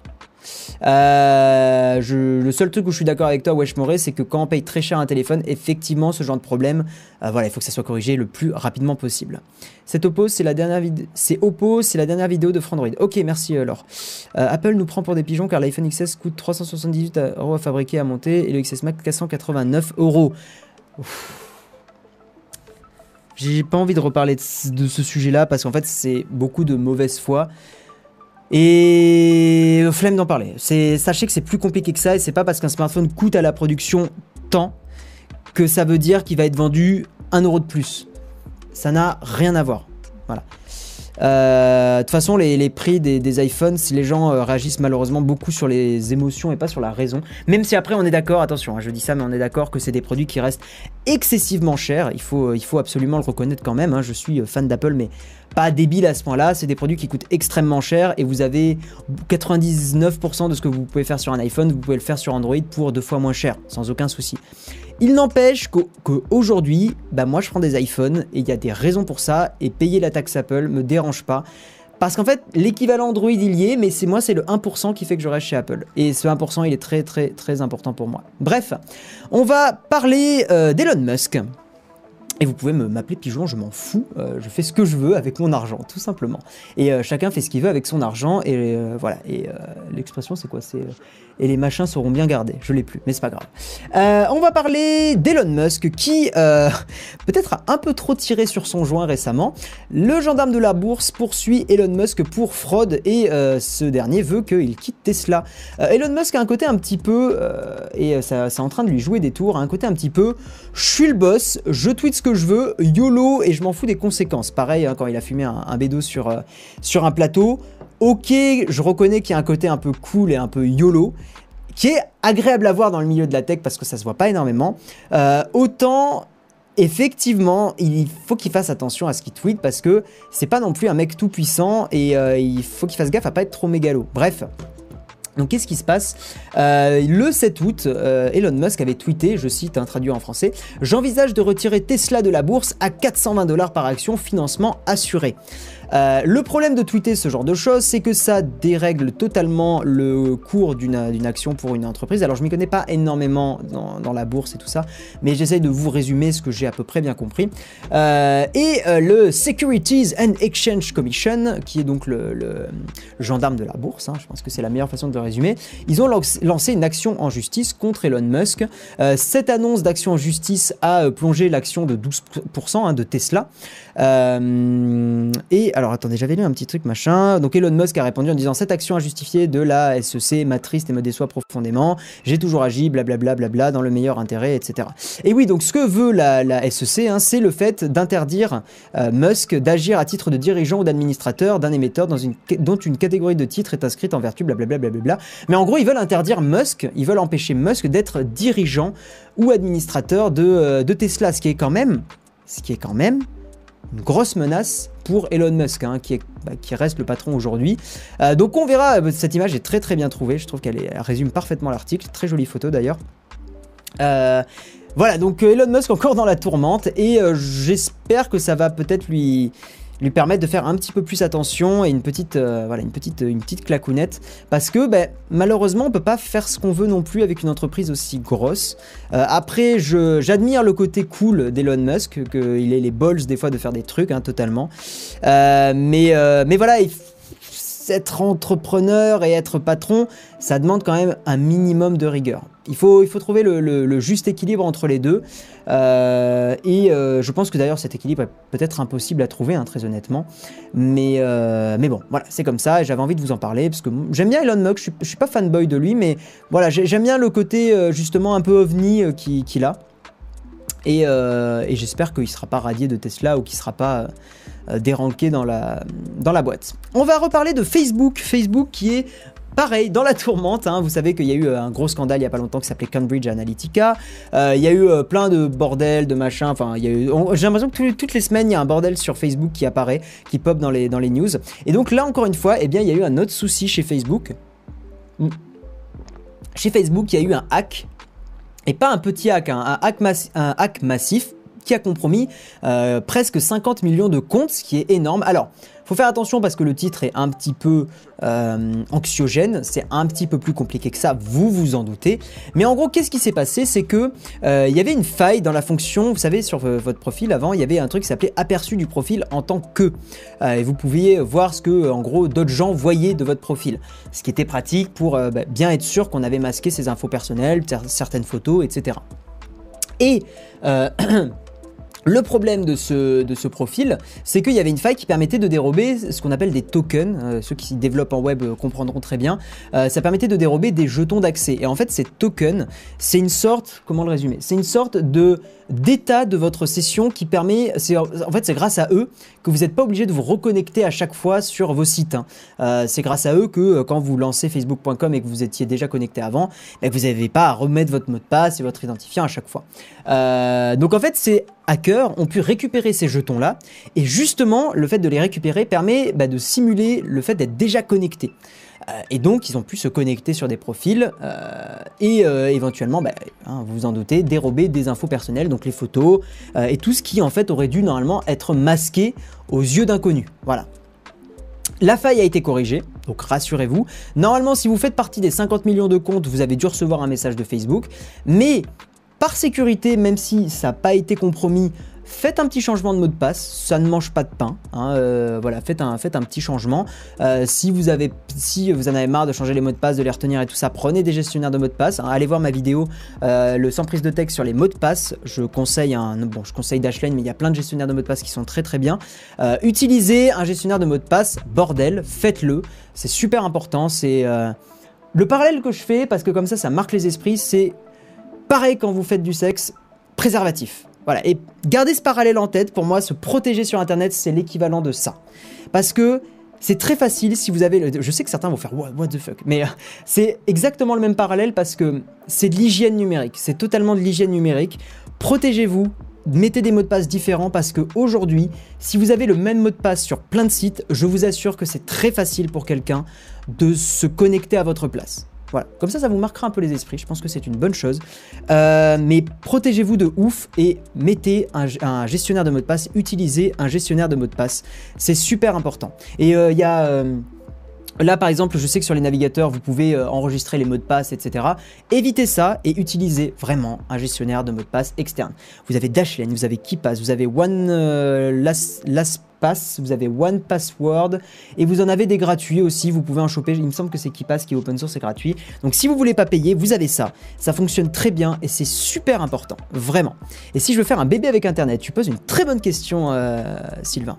Euh, le seul truc où je suis d'accord avec toi, Wesh c'est que quand on paye très cher un téléphone, effectivement, ce genre de problème, euh, voilà, il faut que ça soit corrigé le plus rapidement possible. C'est la c'est Oppo, c'est la dernière vidéo de Frandroid. Ok, merci euh, Laure. Apple nous prend pour des pigeons car l'iPhone XS coûte 378 euros à fabriquer, à monter, et le XS Max 489 euros. J'ai pas envie de reparler de, de ce sujet-là parce qu'en fait, c'est beaucoup de mauvaise foi. Et flemme d'en parler. Sachez que c'est plus compliqué que ça et c'est pas parce qu'un smartphone coûte à la production tant que ça veut dire qu'il va être vendu 1 euro de plus. Ça n'a rien à voir. Voilà. Euh, de toute façon, les, prix des, iPhones, les gens euh, réagissent malheureusement beaucoup sur les émotions et pas sur la raison, même si après on est d'accord, attention, hein, je dis ça, mais on est d'accord que c'est des produits qui restent excessivement chers. Il faut, faut absolument le reconnaître quand même. Hein. Je suis fan d'Apple, mais pas débile à ce point-là. C'est des produits qui coûtent extrêmement cher et vous avez 99% de ce que vous pouvez faire sur un iPhone, vous pouvez le faire sur Android pour deux fois moins cher, sans aucun souci. Il n'empêche qu'aujourd'hui, bah moi je prends des iPhones et il y a des raisons pour ça et payer la taxe Apple me dérange pas. Parce qu'en fait, l'équivalent Android il y est, mais c'est moi c'est le 1% qui fait que je reste chez Apple. Et ce 1% il est très très très important pour moi. Bref, on va parler euh, d'Elon Musk. Et vous pouvez m'appeler pigeon, je m'en fous, euh, je fais ce que je veux avec mon argent, tout simplement. Et euh, chacun fait ce qu'il veut avec son argent, et voilà. Et l'expression, c'est quoi? C'est et les machins seront bien gardés. Je l'ai plus, mais c'est pas grave. Euh, on va parler d'Elon Musk qui euh, peut-être a un peu trop tiré sur son joint récemment. Le gendarme de la bourse poursuit Elon Musk pour fraude et euh, ce dernier veut qu'il quitte Tesla. Elon Musk a un côté un petit peu, et ça, c'est en train de lui jouer des tours, a un côté un petit peu, je suis le boss, je tweet ce que je veux, YOLO, et je m'en fous des conséquences. Pareil, hein, quand il a fumé un, un bédo sur, sur un plateau. Ok, je reconnais qu'il y a un côté un peu cool et un peu YOLO, qui est agréable à voir dans le milieu de la tech parce que ça se voit pas énormément. Euh, autant effectivement, il faut qu'il fasse attention à ce qu'il tweet parce que c'est pas non plus un mec tout puissant et euh, il faut qu'il fasse gaffe à pas être trop mégalo. Bref. Donc qu'est-ce qui se passe? Euh, Le 7 août, Elon Musk avait tweeté, je cite, un traduit en français, J'envisage de retirer Tesla de la bourse à 420 dollars par action, financement assuré. Euh, le problème de tweeter ce genre de choses, c'est que ça dérègle totalement le cours d'une action pour une entreprise. Alors je m'y connais pas énormément dans, la bourse et tout ça, mais j'essaye de vous résumer ce que j'ai à peu près bien compris. Euh, et euh, le Securities and Exchange Commission, qui est donc le, gendarme de la bourse, hein, je pense que c'est la meilleure façon de le résumer, ils ont lancé une action en justice contre Elon Musk. cette annonce d'action en justice a plongé l'action de 12% hein, de Tesla. et alors attendez, j'avais lu un petit truc machin. Donc Elon Musk a répondu en disant cette action injustifiée de la SEC m'attriste et me déçoit profondément. J'ai toujours agi, blablabla, bla, dans le meilleur intérêt, etc. Et oui, donc ce que veut la, SEC, hein, c'est le fait d'interdire euh, Musk d'agir à titre de dirigeant ou d'administrateur d'un émetteur dont une catégorie de titres est inscrite en vertu, blablabla, bla. Mais en gros, ils veulent interdire Musk, ils veulent empêcher Musk d'être dirigeant ou administrateur de, euh, de Tesla, ce qui est quand même, ce qui est quand même une grosse menace pour Elon Musk, hein, bah, qui, reste le patron aujourd'hui. Euh, donc on verra, euh, cette image est très très bien trouvée, je trouve qu'elle résume parfaitement l'article, très jolie photo d'ailleurs. Euh, voilà, donc Elon Musk encore dans la tourmente, et j'espère que ça va peut-être lui, lui permettre de faire un petit peu plus attention et une petite, euh, voilà, une petite, une petite clacounette. Parce que ben, malheureusement, on peut pas faire ce qu'on veut non plus avec une entreprise aussi grosse. Euh, après, j'admire le côté cool d'Elon Musk, qu'il ait les balls des fois de faire des trucs, hein, totalement. Euh, mais, mais voilà, il être entrepreneur et être patron, ça demande quand même un minimum de rigueur. Il faut, il faut trouver le, juste équilibre entre les deux. Euh, et euh, je pense que d'ailleurs cet équilibre est peut-être impossible à trouver, hein, très honnêtement. Mais, euh, mais bon, voilà, c'est comme ça. J'avais envie de vous en parler parce que j'aime bien Elon Musk. Je suis, suis pas fanboy de lui, mais voilà, j'aime bien le côté justement un peu ovni qu'il a. Et, et j'espère qu'il ne sera pas radié de Tesla ou qu'il ne sera pas déranqué dans la, dans la boîte. On va reparler de Facebook. Facebook qui est Pareil, dans la tourmente, hein, vous savez qu'il y a eu euh, un gros scandale il n'y a pas longtemps qui s'appelait Cambridge Analytica. Euh, il y a eu euh, plein de bordel, de machin. Enfin. J'ai l'impression que toutes les semaines, il y a un bordel sur Facebook qui apparaît, qui pop dans les, dans les news. Et donc là, encore une fois, eh bien, il y a eu un autre souci chez Facebook. Hmm. Chez Facebook, il y a eu un hack. Et pas un petit hack, hein, un hack massif qui a compromis presque 50 millions de comptes, ce qui est énorme. Alors, faut faire attention parce que le titre est un petit peu euh, anxiogène, c'est un petit peu plus compliqué que ça, vous vous en doutez. Mais en gros, qu'est-ce qui s'est passé? C'est que euh, il y avait une faille dans la fonction, vous savez, sur votre profil avant, il y avait un truc qui s'appelait aperçu du profil en tant que. Euh, et vous pouviez voir ce que, en gros, d'autres gens voyaient de votre profil. Ce qui était pratique pour bah, bien être sûr qu'on avait masqué ses infos personnelles, certaines photos, etc. Et Le problème de ce, de ce profil, c'est qu'il y avait une faille qui permettait de dérober ce qu'on appelle des tokens. Euh, ceux qui s'y développent en web euh, comprendront très bien. Euh, ça permettait de dérober des jetons d'accès. Et en fait, ces tokens, c'est une sorte, comment le résumer? C'est une sorte de d'état de votre session qui permet, en fait c'est grâce à eux que vous n'êtes pas obligé de vous reconnecter à chaque fois sur vos sites. Hein. c'est grâce à eux que quand vous lancez facebook.com et que vous étiez déjà connecté avant, ben, vous n'avez pas à remettre votre mot de passe et votre identifiant à chaque fois. donc en fait c'est hackers ont pu récupérer ces jetons-là, et justement, le fait de les récupérer permet bah, de simuler le fait d'être déjà connecté. Euh, et donc, ils ont pu se connecter sur des profils euh, et euh, éventuellement, bah, hein, vous vous en doutez, dérober des infos personnelles, donc les photos et tout ce qui en fait aurait dû normalement être masqué aux yeux d'inconnus. Voilà. La faille a été corrigée, donc rassurez-vous. Normalement, si vous faites partie des 50 millions de comptes, vous avez dû recevoir un message de Facebook. Mais par sécurité, même si ça n'a pas été compromis, faites un petit changement de mot de passe, ça ne mange pas de pain. Hein, euh, voilà, faites un, faites un petit changement. Euh, si, vous avez, si vous en avez marre de changer les mots de passe, de les retenir et tout ça, prenez des gestionnaires de mots de passe. Hein. allez voir ma vidéo, euh, le sans prise de texte sur les mots de passe. Je conseille un, bon, je conseille Dashlane, mais il y a plein de gestionnaires de mots de passe qui sont très très bien. utilisez un gestionnaire de mots de passe, bordel, faites-le. C'est super important. C'est le parallèle que je fais parce que comme ça, ça marque les esprits. C'est Pareil quand vous faites du sexe, préservatif. Voilà, et gardez ce parallèle en tête, pour moi, se protéger sur Internet, c'est l'équivalent de ça. Parce que c'est très facile si vous avez... Le... Je sais que certains vont faire what, what the fuck, mais euh, c'est exactement le même parallèle parce que c'est de l'hygiène numérique, c'est totalement de l'hygiène numérique. Protégez-vous, mettez des mots de passe différents parce que aujourd'hui, si vous avez le même mot de passe sur plein de sites, je vous assure que c'est très facile pour quelqu'un de se connecter à votre place. Voilà, comme ça, ça vous marquera un peu les esprits. Je pense que c'est une bonne chose. Euh, mais protégez-vous de ouf et mettez un, gestionnaire de mot de passe. Utilisez un gestionnaire de mot de passe. C'est super important. Et euh, il y a. Euh, là, par exemple, je sais que sur les navigateurs, vous pouvez enregistrer les mots de passe, etc. Évitez ça et utilisez vraiment un gestionnaire de mot de passe externe. Vous avez Dashlane, vous avez KeePass, vous avez OneLastPass Pass, vous avez One Password et vous en avez des gratuits aussi, vous pouvez en choper, il me semble que c'est KeePass qui est open source et gratuit. Donc si vous voulez pas payer, vous avez ça. Ça fonctionne très bien et c'est super important, vraiment. Et si je veux faire un bébé avec internet, tu poses une très bonne question euh, Sylvain.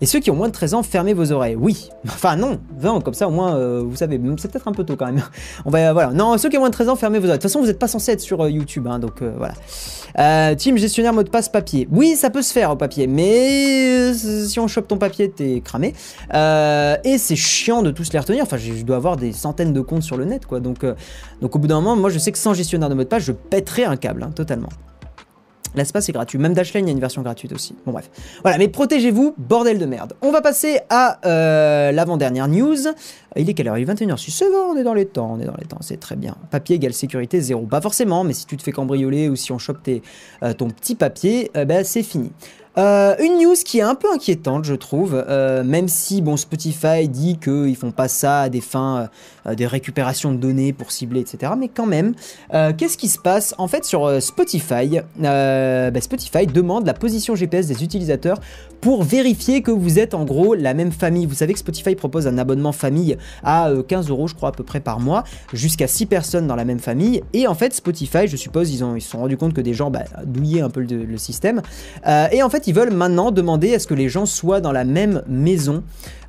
Et ceux qui ont moins de 13 ans, fermez vos oreilles. Oui. Enfin, non. 20, comme ça, au moins, euh, vous savez. C'est peut-être un peu tôt quand même. On va, voilà. Non, ceux qui ont moins de 13 ans, fermez vos oreilles. De toute façon, vous n'êtes pas censé être sur euh, YouTube. Hein, donc, voilà. team gestionnaire mot de passe papier. Oui, ça peut se faire au papier. Mais si on chope ton papier, t'es cramé. et c'est chiant de tous les retenir. Enfin, je dois avoir des centaines de comptes sur le net, quoi. Donc, donc au bout d'un moment, moi, je sais que sans gestionnaire de mot de passe, je pèterai un câble, hein, totalement. L'espace est gratuit. Même Dashlane, il y a une version gratuite aussi. Bon, bref. Voilà, mais protégez-vous, bordel de merde. On va passer à euh, l'avant-dernière news. Il est quelle heure? Il est 21h. Si c'est bon, on est dans les temps, on est dans les temps, c'est très bien. Papier égale sécurité zéro. Pas forcément, mais si tu te fais cambrioler ou si on chope euh, ton petit papier, euh, ben, c'est fini. Euh, une news qui est un peu inquiétante, je trouve, euh, même si bon Spotify dit qu'ils font pas ça à des fins euh, de récupération de données pour cibler, etc. Mais quand même, qu'est-ce qui se passe En fait, sur Spotify, bah, Spotify demande la position GPS des utilisateurs pour vérifier que vous êtes en gros la même famille. Vous savez que Spotify propose un abonnement famille à 15 euros, je crois à peu près par mois, jusqu'à 6 personnes dans la même famille. Et en fait, Spotify, je suppose, ils ont ils se sont rendus compte que des gens bah, douillaient un peu le, le système. et en fait ils veulent maintenant demander à ce que les gens soient dans la même maison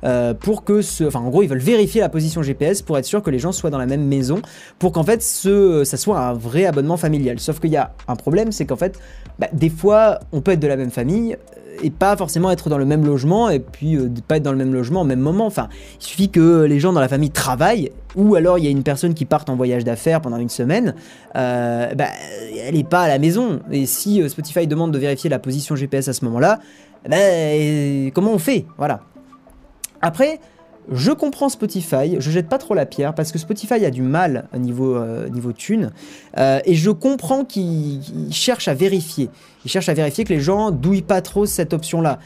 euh, pour que ce... Enfin, en gros, ils veulent vérifier la position GPS pour être sûr que les gens soient dans la même maison pour qu'en fait, ce, ça soit un vrai abonnement familial. Sauf qu'il y a un problème, c'est qu'en fait, bah, des fois, on peut être de la même famille et pas forcément être dans le même logement et puis euh, pas être dans le même logement au même moment. Enfin, il suffit que les gens dans la famille travaillent ou alors il y a une personne qui part en voyage d'affaires pendant une semaine, euh, bah, elle n'est pas à la maison. Et si euh, Spotify demande de vérifier la position GPS à ce moment-là, bah, comment on fait? Voilà. Après, je comprends Spotify, je jette pas trop la pierre parce que Spotify a du mal au niveau, euh, niveau thune euh, et je comprends qu'il cherche à vérifier. Il cherche à vérifier que les gens douillent pas trop cette option-là.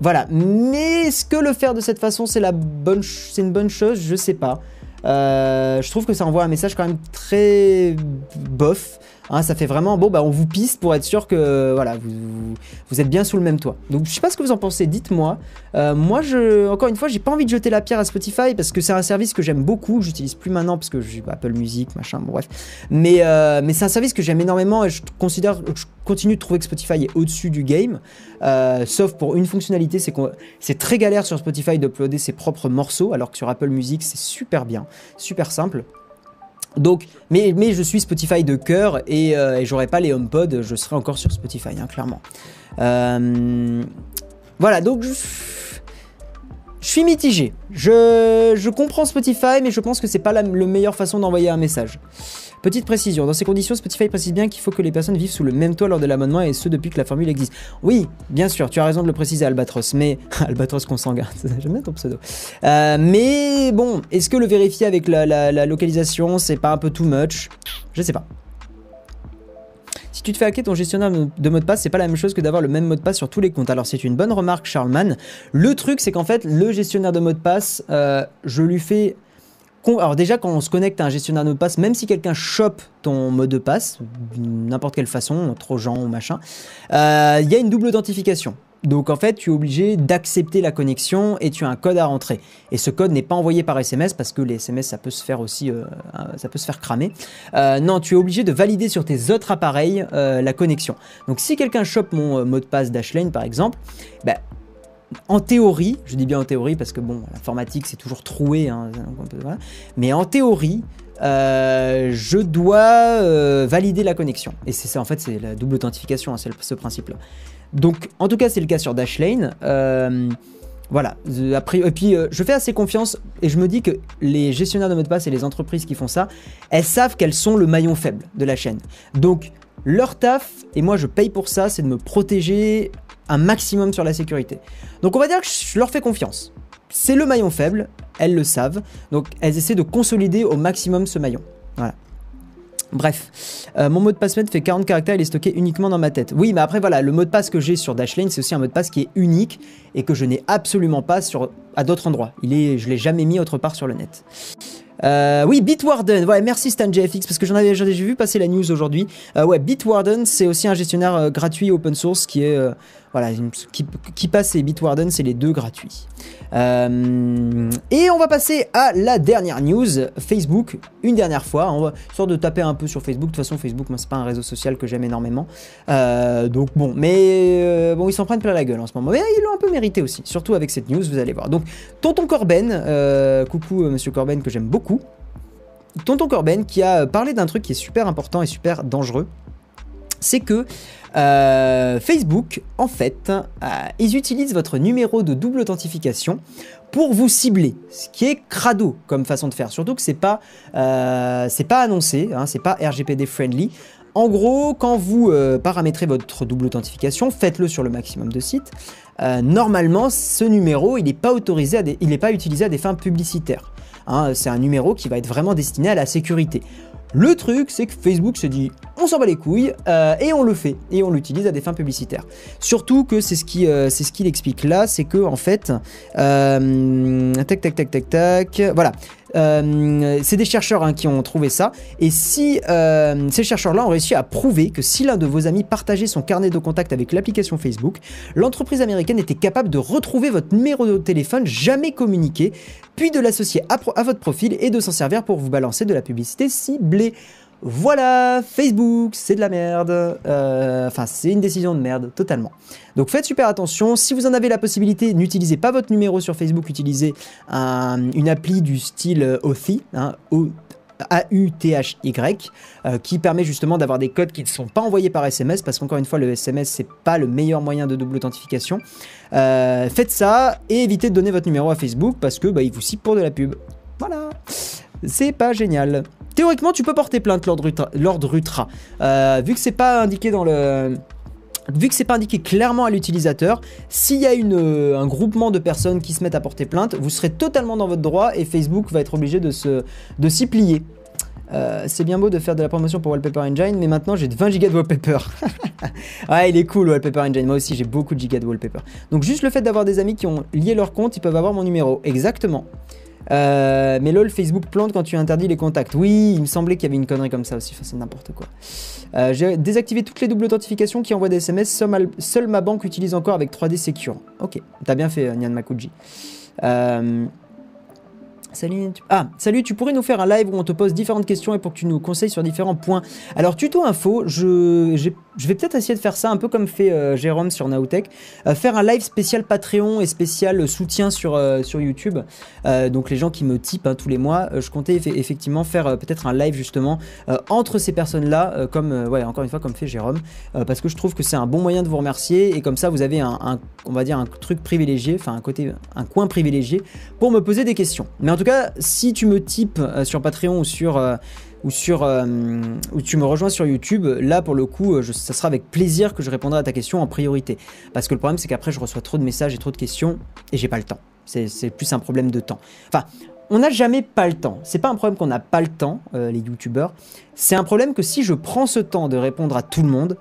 Voilà, mais est-ce que le faire de cette façon c'est une bonne chose? Je sais pas. Euh, je trouve que ça envoie un message quand même très bof. Hein, ça fait vraiment, bon, bah, on vous piste pour être sûr que voilà, vous, vous, êtes bien sous le même toit. Donc, je sais pas ce que vous en pensez, dites-moi. Euh, moi, je, encore une fois, j'ai pas envie de jeter la pierre à Spotify parce que c'est un service que j'aime beaucoup. J'utilise plus maintenant parce que j'ai Apple Music, machin, bon, bref. Mais, euh, mais c'est un service que j'aime énormément et je considère, je continue de trouver que Spotify est au-dessus du game, euh, sauf pour une fonctionnalité, c'est qu'on c'est très galère sur Spotify d'uploader ses propres morceaux, alors que sur Apple Music c'est super bien, super simple. Donc, mais, je suis Spotify de cœur et, euh, et j'aurais pas les HomePod, je serais encore sur Spotify, hein, clairement. Euh, voilà, donc je, suis mitigé. Je, je, comprends Spotify, mais je pense que c'est pas la meilleure façon d'envoyer un message. Petite précision, dans ces conditions, Spotify précise bien qu'il faut que les personnes vivent sous le même toit lors de l'abonnement et ce depuis que la formule existe. Oui, bien sûr, tu as raison de le préciser, Albatros, mais. Albatros consanguin, j'aime bien ton pseudo. Euh, mais bon, est-ce que le vérifier avec la, localisation, c'est pas un peu too much? Je sais pas. Si tu te fais hacker ton gestionnaire de mot de passe, c'est pas la même chose que d'avoir le même mot de passe sur tous les comptes. Alors c'est une bonne remarque, Charlemagne. Le truc, c'est qu'en fait, le gestionnaire de mot de passe, euh, je lui fais alors déjà, quand on se connecte à un gestionnaire de passe, même si quelqu'un chope ton mot de passe, n'importe quelle façon, trojan ou machin, euh, il y a une double authentification. Donc en fait, tu es obligé d'accepter la connexion et tu as un code à rentrer. Et ce code n'est pas envoyé par SMS parce que les SMS ça peut se faire aussi, euh, ça peut se faire cramer. Euh, non, tu es obligé de valider sur tes autres appareils euh, la connexion. Donc si quelqu'un chope mon euh, mot de passe Dashlane par exemple, bah, en théorie, je dis bien en théorie parce que bon, l'informatique c'est toujours troué, hein, mais en théorie, euh, je dois euh, valider la connexion. Et c'est ça, en fait, c'est la double authentification, hein, c'est ce principe-là. Donc, en tout cas, c'est le cas sur Dashlane. Euh, voilà. Après, et puis, je fais assez confiance et je me dis que les gestionnaires de mots de passe et les entreprises qui font ça, elles savent qu'elles sont le maillon faible de la chaîne. Donc, leur taf, et moi je paye pour ça, c'est de me protéger un maximum sur la sécurité. Donc, on va dire que je leur fais confiance. C'est le maillon faible, elles le savent, donc elles essaient de consolider au maximum ce maillon. Voilà. Bref, euh, mon mot de passe fait 40 caractères, il est stocké uniquement dans ma tête. Oui, mais après voilà, le mot de passe que j'ai sur Dashlane, c'est aussi un mot de passe qui est unique et que je n'ai absolument pas sur, à d'autres endroits. Il est, je l'ai jamais mis autre part sur le net. Euh, oui, Bitwarden. Ouais, merci StanJFX parce que j'en avais, j'ai vu passer la news aujourd'hui. Euh, ouais, Bitwarden, c'est aussi un gestionnaire euh, gratuit open source qui est voilà, passe et Bitwarden, c'est les deux gratuits. Et on va passer à la dernière news, Facebook, une dernière fois. On de taper un peu sur Facebook. De toute façon, Facebook, moi, c'est pas un réseau social que j'aime énormément. Donc bon, mais bon, ils s'en prennent plein la gueule en ce moment. Mais ils l'ont un peu mérité aussi, surtout avec cette news, vous allez voir. Donc, Tonton Corben, coucou Monsieur Corben que j'aime beaucoup. Tonton Corben qui a parlé d'un truc qui est super important et super dangereux c'est que euh, Facebook, en fait, euh, ils utilisent votre numéro de double authentification pour vous cibler, ce qui est crado comme façon de faire. Surtout que c'est pas, euh, c'est pas annoncé, hein, c'est pas RGPD friendly. En gros, quand vous paramétrez votre double authentification, faites-le sur le maximum de sites. Normalement, ce numéro, il n'est pas autorisé, à il n'est pas utilisé à des fins publicitaires. Hein, c'est un numéro qui va être vraiment destiné à la sécurité. Le truc, c'est que Facebook se dit on s'en bat les couilles euh, et on le fait et on l'utilise à des fins publicitaires. Surtout que c'est ce qui euh, qu'il explique là, c'est que en fait euh, tac tac tac tac tac voilà. Euh, c'est des chercheurs hein, qui ont trouvé ça. Et si euh, ces chercheurs-là ont réussi à prouver que si l'un de vos amis partageait son carnet de contact avec l'application Facebook, l'entreprise américaine était capable de retrouver votre numéro de téléphone jamais communiqué, puis de l'associer à, à votre profil et de s'en servir pour vous balancer de la publicité ciblée. Voilà, Facebook, c'est de la merde. Euh, Enfin, c'est une décision de merde, totalement. Donc faites super attention. Si vous en avez la possibilité, n'utilisez pas votre numéro sur Facebook, utilisez un, une appli du style Authy, hein, A-U-T-H-Y, euh, qui permet justement d'avoir des codes qui ne sont pas envoyés par SMS, parce qu'encore une fois, le SMS, c'est pas le meilleur moyen de double authentification. Euh, faites ça et évitez de donner votre numéro à Facebook, parce que bah, vous cible pour de la pub. Voilà, c'est pas génial. Théoriquement, tu peux porter plainte l'ordre Ultra, ultra. Euh, vu que c'est pas indiqué dans le vu que c'est pas indiqué clairement à l'utilisateur, s'il y a une, un groupement de personnes qui se mettent à porter plainte, vous serez totalement dans votre droit et Facebook va être obligé de se de s'y plier. Euh, c'est bien beau de faire de la promotion pour Wallpaper Engine, mais maintenant j'ai 20 gigas de wallpaper. ouais, il est cool Wallpaper Engine. Moi aussi j'ai beaucoup de gigas de wallpaper. Donc juste le fait d'avoir des amis qui ont lié leur compte, ils peuvent avoir mon numéro. Exactement. Euh, mais lol, Facebook plante quand tu interdis les contacts. Oui, il me semblait qu'il y avait une connerie comme ça aussi. C'est n'importe quoi. Euh, J'ai désactivé toutes les doubles authentifications qui envoient des SMS. Seule, ma banque utilise encore avec 3D Secure. Ok, t'as bien fait, Nyan Makuji. Euh, Salut, tu... Ah, salut, tu pourrais nous faire un live où on te pose différentes questions et pour que tu nous conseilles sur différents points. Alors, tuto info, je, vais peut-être essayer de faire ça un peu comme fait euh, Jérôme sur Nowtech. Euh, faire un live spécial Patreon et spécial soutien sur, euh, YouTube. donc, les gens qui me typent hein, tous les mois, je comptais effectivement faire peut-être un live justement entre ces personnes-là, comme, encore une fois, comme fait Jérôme. parce que je trouve que c'est un bon moyen de vous remercier et comme ça, vous avez un, on va dire, un truc privilégié, enfin, un côté, un coin privilégié pour me poser des questions. Tout cas, si tu me types euh, sur Patreon ou sur euh, ou sur euh, ou tu me rejoins sur YouTube, là pour le coup, ça sera avec plaisir que je répondrai à ta question en priorité. Parce que le problème c'est qu'après je reçois trop de messages et trop de questions et j'ai pas le temps. C'est plus un problème de temps. Enfin, on n'a jamais pas le temps. C'est pas un problème qu'on n'a pas le temps, les youtubeurs. C'est un problème que si je prends ce temps de répondre à tout le monde,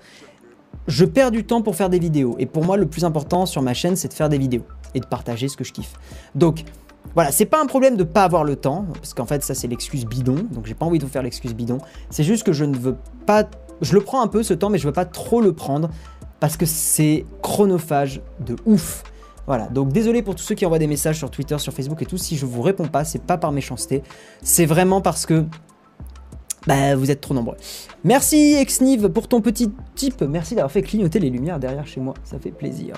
je perds du temps pour faire des vidéos. Et pour moi, le plus important sur ma chaîne, c'est de faire des vidéos et de partager ce que je kiffe. Donc, voilà, c'est pas un problème de pas avoir le temps, parce qu'en fait ça c'est l'excuse bidon, donc j'ai pas envie de vous faire l'excuse bidon. C'est juste que je ne veux pas, je le prends un peu ce temps, mais je veux pas trop le prendre parce que c'est chronophage de ouf. Voilà, donc désolé pour tous ceux qui envoient des messages sur Twitter, sur Facebook et tout. Si je vous réponds pas, c'est pas par méchanceté, c'est vraiment parce que bah, vous êtes trop nombreux. Merci Exniv pour ton petit tip. Merci d'avoir fait clignoter les lumières derrière chez moi. Ça fait plaisir.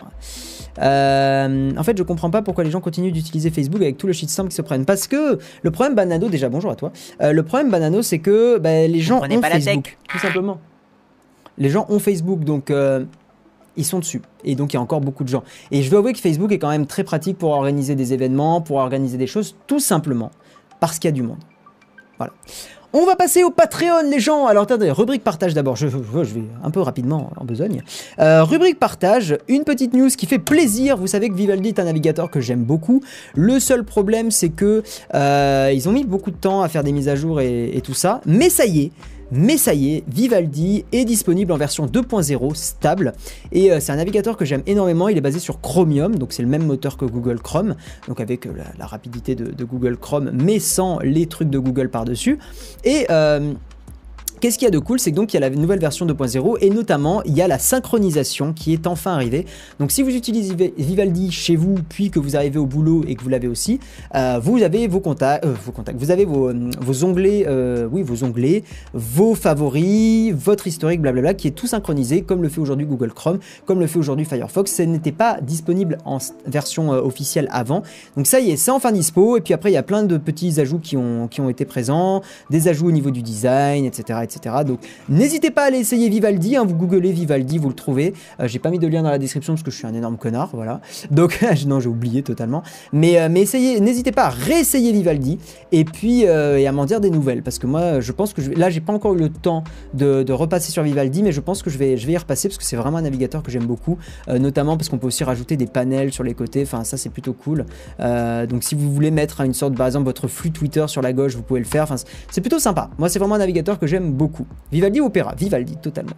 Euh, en fait, je comprends pas pourquoi les gens continuent d'utiliser Facebook avec tout le shitstorm qui se prennent. Parce que le problème Banano, déjà bonjour à toi. Euh, le problème Banano, c'est que bah, les gens ont Facebook, tout simplement. Les gens ont Facebook, donc euh, ils sont dessus. Et donc il y a encore beaucoup de gens. Et je dois avouer que Facebook est quand même très pratique pour organiser des événements, pour organiser des choses, tout simplement parce qu'il y a du monde. Voilà. On va passer au Patreon, les gens. Alors, attendez, rubrique partage d'abord. Je, vais un peu rapidement en besogne. Euh, rubrique partage, une petite news qui fait plaisir. Vous savez que Vivaldi est un navigateur que j'aime beaucoup. Le seul problème, c'est que euh, ils ont mis beaucoup de temps à faire des mises à jour et tout ça. Mais ça y est, mais ça y est, Vivaldi est disponible en version 2.0 stable. Et euh, c'est un navigateur que j'aime énormément. Il est basé sur Chromium, donc c'est le même moteur que Google Chrome, donc avec euh, la, rapidité de, Google Chrome, mais sans les trucs de Google par-dessus. Et euh, Qu'est-ce qu'il y a de cool C'est que donc il y a la nouvelle version 2.0 et notamment il y a la synchronisation qui est enfin arrivée. Donc si vous utilisez Vivaldi chez vous puis que vous arrivez au boulot et que vous l'avez aussi, euh, vous avez vos contacts, euh, vos contacts, vous avez vos, euh, onglets, oui vos onglets, vos favoris, votre historique, blablabla, qui est tout synchronisé comme le fait aujourd'hui Google Chrome, comme le fait aujourd'hui Firefox. Ça n'était pas disponible en version officielle avant. Donc ça y est, c'est enfin dispo. Et puis après il y a plein de petits ajouts qui ont, qui ont été présents, des ajouts au niveau du design, etc. Donc n'hésitez pas à aller essayer Vivaldi, hein, vous googlez Vivaldi, vous le trouvez. Euh, j'ai pas mis de lien dans la description parce que je suis un énorme connard, voilà. Donc non, j'ai oublié totalement. Mais, euh, mais essayez, n'hésitez pas à réessayer Vivaldi et puis euh, à m'en dire des nouvelles parce que moi je pense que je, là j'ai pas encore eu le temps de, repasser sur Vivaldi, mais je pense que je vais, je vais y repasser parce que c'est vraiment un navigateur que j'aime beaucoup, notamment parce qu'on peut aussi rajouter des panels sur les côtés. Enfin ça c'est plutôt cool. donc si vous voulez mettre une sorte par exemple votre flux Twitter sur la gauche, vous pouvez le faire. Enfin c'est plutôt sympa. Moi c'est vraiment un navigateur que j'aime beaucoup. Vivaldi opéra, Vivaldi totalement.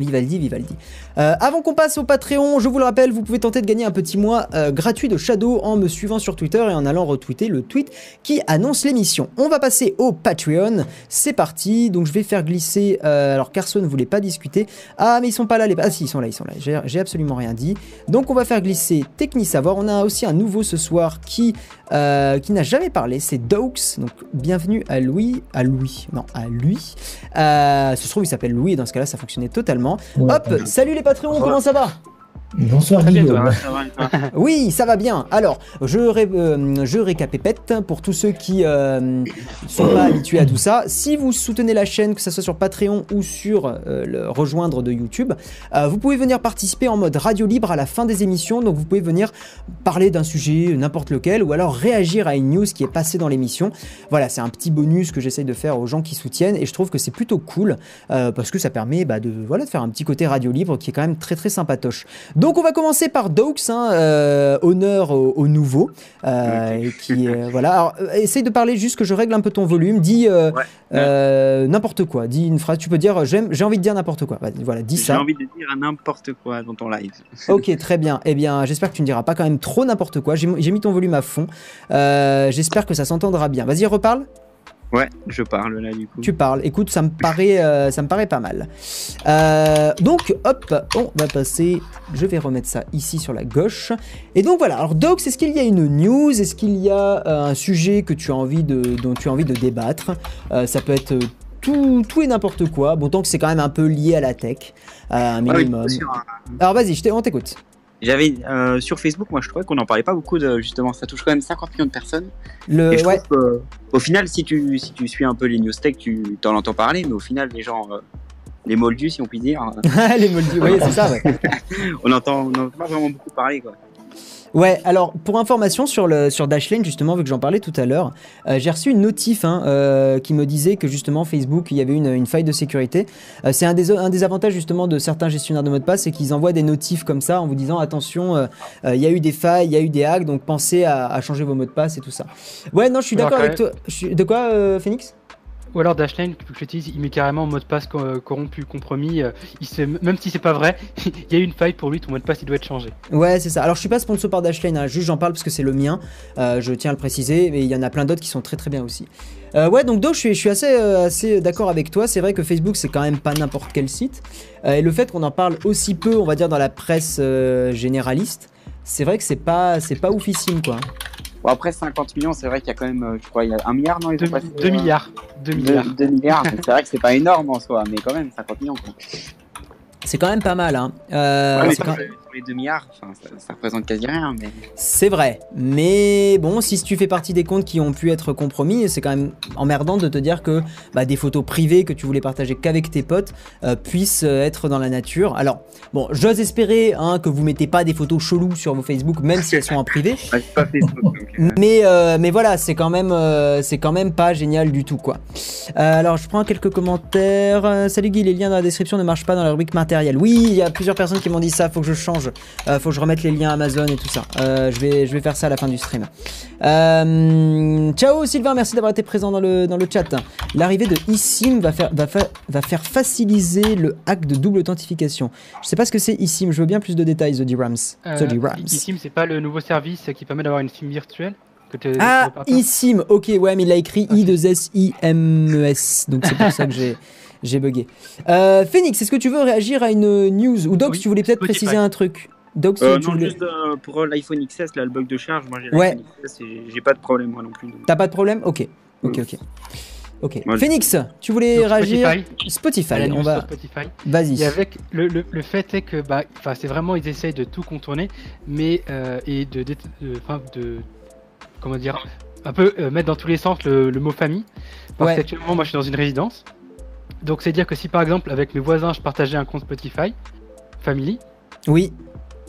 Vivaldi, Vivaldi. Euh, avant qu'on passe au Patreon, je vous le rappelle, vous pouvez tenter de gagner un petit mois euh, gratuit de Shadow en me suivant sur Twitter et en allant retweeter le tweet qui annonce l'émission. On va passer au Patreon. C'est parti. Donc je vais faire glisser. Euh, alors Carson ne voulait pas discuter. Ah mais ils sont pas là les. Ah si ils sont là, ils sont là. J'ai absolument rien dit. Donc on va faire glisser Savoir. On a aussi un nouveau ce soir qui qui n'a jamais parlé. C'est Doux. Donc bienvenue à Louis, à Louis, non à lui. ce se trouve il s'appelle Louis. Et dans ce cas-là ça fonctionnait totalement Hop, salut les Patreons, comment ça va? Bonsoir Guillaume. oui, ça va bien. Alors, je, ré, euh, je récapépète pour tous ceux qui ne euh, sont pas habitués à tout ça. Si vous soutenez la chaîne, que ce soit sur Patreon ou sur euh, le rejoindre de YouTube, vous pouvez venir participer en mode radio libre à la fin des émissions. Donc, vous pouvez venir parler d'un sujet, n'importe lequel, ou alors réagir à une news qui est passée dans l'émission. Voilà, c'est un petit bonus que j'essaye de faire aux gens qui soutiennent et je trouve que c'est plutôt cool parce que ça permet bah, de, voilà, de faire un petit côté radio libre qui est quand même très très sympatoche. Donc on va commencer par Doux, hein, euh, honneur au, nouveau, euh, qui euh, voilà. Alors, essaye de parler juste que je règle un peu ton volume. Dis n'importe quoi. Dis une phrase. Tu peux dire j'ai envie de dire n'importe quoi. Voilà, dis ça. J'ai envie de dire n'importe quoi dans ton live. ok, très bien. Eh bien, j'espère que tu ne diras pas quand même trop n'importe quoi. J'ai mis ton volume à fond. j'espère que ça s'entendra bien. Vas-y, reparle. Ouais, je parle là du coup. Tu parles. Écoute, ça me paraît, euh, ça me paraît pas mal. Euh, donc, hop, on va passer. Je vais remettre ça ici sur la gauche. Et donc voilà. Alors, Docs, est-ce qu'il y a une news? Est-ce qu'il y a euh, un sujet que tu as envie de, dont tu as envie de débattre? Ça peut être tout, tout et n'importe quoi. Bon, tant que c'est quand même un peu lié à la tech, un Ah oui, minimum. Alors, vas-y, on t'écoute. J'avais euh, sur Facebook, moi je trouvais qu'on en parlait pas beaucoup de justement, ça touche quand même 50 millions de personnes. Le, et je ouais. trouve que, au final, si tu si tu suis un peu les news tech, tu t'en entends parler, mais au final, les gens, euh, les moldus, si on peut dire, euh, les moldus, oui, c'est ça, ouais. on entend on entend pas vraiment beaucoup parler quoi. Ouais, alors pour information sur, le, sur Dashlane, justement, vu que j'en parlais tout à l'heure, euh, j'ai reçu une notif hein, euh, qui me disait que justement Facebook, il y avait une, une faille de sécurité. Euh, c'est un des, un des avantages justement de certains gestionnaires de mots de passe, c'est qu'ils envoient des notifs comme ça en vous disant attention, il y a eu des failles, il y a eu des hacks, donc pensez à, à changer vos mots de passe et tout ça. Ouais, non, je suis d'accord avec toi. Je suis- De quoi, Phoenix Ou alors Dashlane, que j'utilise, il met carrément mot de passe euh, corrompu, compromis. euh, il même si c'est pas vrai, il y a une faille pour lui, ton mot de passe il doit être changé. Ouais, c'est ça. Alors, je suis pas sponsor par Dashlane, hein, juste j'en parle parce que c'est le mien. Euh, je tiens à le préciser, mais il y en a plein d'autres qui sont très très bien aussi. Ouais, donc Do, je suis, assez, d'accord avec toi. C'est vrai que Facebook, c'est quand même pas n'importe quel site. Et le fait qu'on en parle aussi peu, on va dire, dans la presse généraliste, c'est vrai que c'est pas, c'est pas oufissime, quoi. Bon après 50 millions, c'est vrai qu'il y a quand même, euh, je crois, il y a un milliard non ils 2 ont passé, euh, milliards. 2 deux- milliards. deux milliards. donc c'est vrai que c'est pas énorme en soi, mais quand même 50 millions. Quoi. C'est quand même pas mal, hein. Euh, Ouais, mais c'est sur quand- les- sur les 2 milliards, enfin, ça, ça représente quasi rien. Mais... C'est vrai, mais bon, si tu fais partie des comptes qui ont pu être compromis, c'est quand même emmerdant de te dire que bah, des photos privées que tu voulais partager qu'avec tes potes euh, puissent euh, être dans la nature. Alors, bon, j'ose espérer hein, que vous mettez pas des photos cheloues sur vos Facebook, même si elles sont en privé. Ouais, pas Facebook. donc, euh, Mais, euh, mais voilà, c'est quand même, c'est quand même pas génial du tout, quoi. Alors, je prends quelques commentaires. Salut Guy, les liens dans la description ne marchent pas dans la rubrique matériel. Oui, il y a plusieurs personnes qui m'ont dit ça. Faut que je change. Euh, faut que je remette les liens Amazon et tout ça. Euh, je vais, je vais faire ça à la fin du stream. Euh, ciao Sylvain, merci d'avoir été présent dans le, dans le chat. L'arrivée de eSIM va faire, va, fa- va faire faciliser le hack de double authentification. Je sais pas ce que c'est eSIM. Je veux bien plus de détails, The D-Rams. The D-Rams. eSIM, c'est pas le nouveau service qui permet d'avoir une SIM virtuelle Ah, eSIM, ok, ouais, mais il a écrit I2SIMES, donc c'est pour ça que j'ai, j'ai bugué. Euh, Phoenix, est-ce que tu veux réagir à une news Ou Docs, Oui, tu voulais peut-être préciser un truc? Docs, Euh, tu non, voulais- juste euh, pour l'iPhone XS, là, le bug de charge, moi j'ai Ouais. l'iPhone XS et j'ai- pas de problème moi non plus. donc. T'as pas de problème? Ok, ok, ok. Ok. Moi, Phoenix, tu voulais Donc, réagir? Spotify, Spotify, on va. Spotify. Vas-y. Et avec le, le, le fait est que bah, enfin, c'est vraiment ils essayent de tout contourner, mais euh, et de, de, de- de- comment dire un peu euh, mettre dans tous les sens le, le mot famille. Parce Ouais. qu'actuellement moi je suis dans une résidence, donc c'est dire que si par exemple avec mes voisins je partageais un compte Spotify, family, Oui,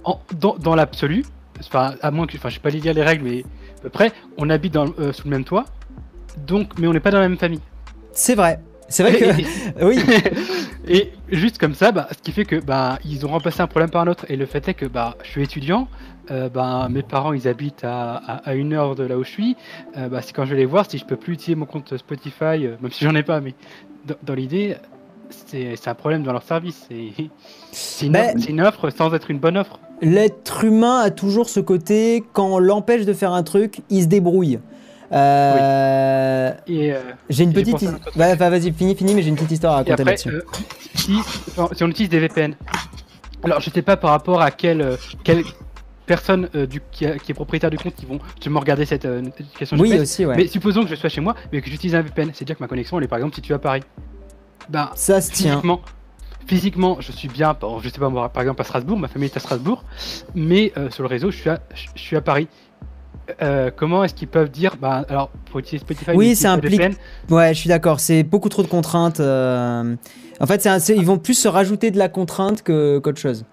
en- dans, dans l'absolu, enfin à moins que, enfin je sais pas lire les règles, mais à peu près, on habite dans, euh, sous le même toit, donc mais on n'est pas dans la même famille. c'est vrai. C'est vrai que. oui, Et juste comme ça, bah, ce qui fait que bah, ils ont remplacé un problème par un autre. Et le fait est que bah, je suis étudiant, euh, bah, mes parents ils habitent à, à, à une heure de là où je suis. Euh, bah, c'est quand je vais les voir, si je peux plus utiliser mon compte Spotify, euh, même si j'en ai pas, mais dans, dans l'idée, c'est c'est un problème dans leur service. C'est c'est une, Ben- offre- c'est une offre sans être une bonne offre. l'être humain a toujours ce côté, quand on l'empêche de faire un truc, il se débrouille. Euh, Et, euh, J'ai une petite. his- enfin, vas-y, fini, fini, mais j'ai une petite histoire à raconter là-dessus. euh, si, on utilise des VPN, alors je sais pas par rapport à quelle, euh, quelle personne euh, du, qui, a- qui est propriétaire du compte qui vont justement regarder cette euh, notification oui, GPS. aussi, ouais. Mais supposons que je sois chez moi, mais que j'utilise un VPN, c'est-à-dire que ma connexion elle est par exemple située à Paris. Ben, Ça se tient. physiquement, je suis bien, je sais pas moi, par exemple à Strasbourg, ma famille est à Strasbourg, mais euh, sur le réseau, je suis à, je, je suis à Paris. Euh, comment est-ce qu'ils peuvent dire, bah, alors pour utiliser Spotify, Oui, ça implique- VPN. Ouais, je suis d'accord. C'est beaucoup trop de contraintes. euh, En fait, un- ils vont plus se rajouter de la contrainte que- qu'autre chose.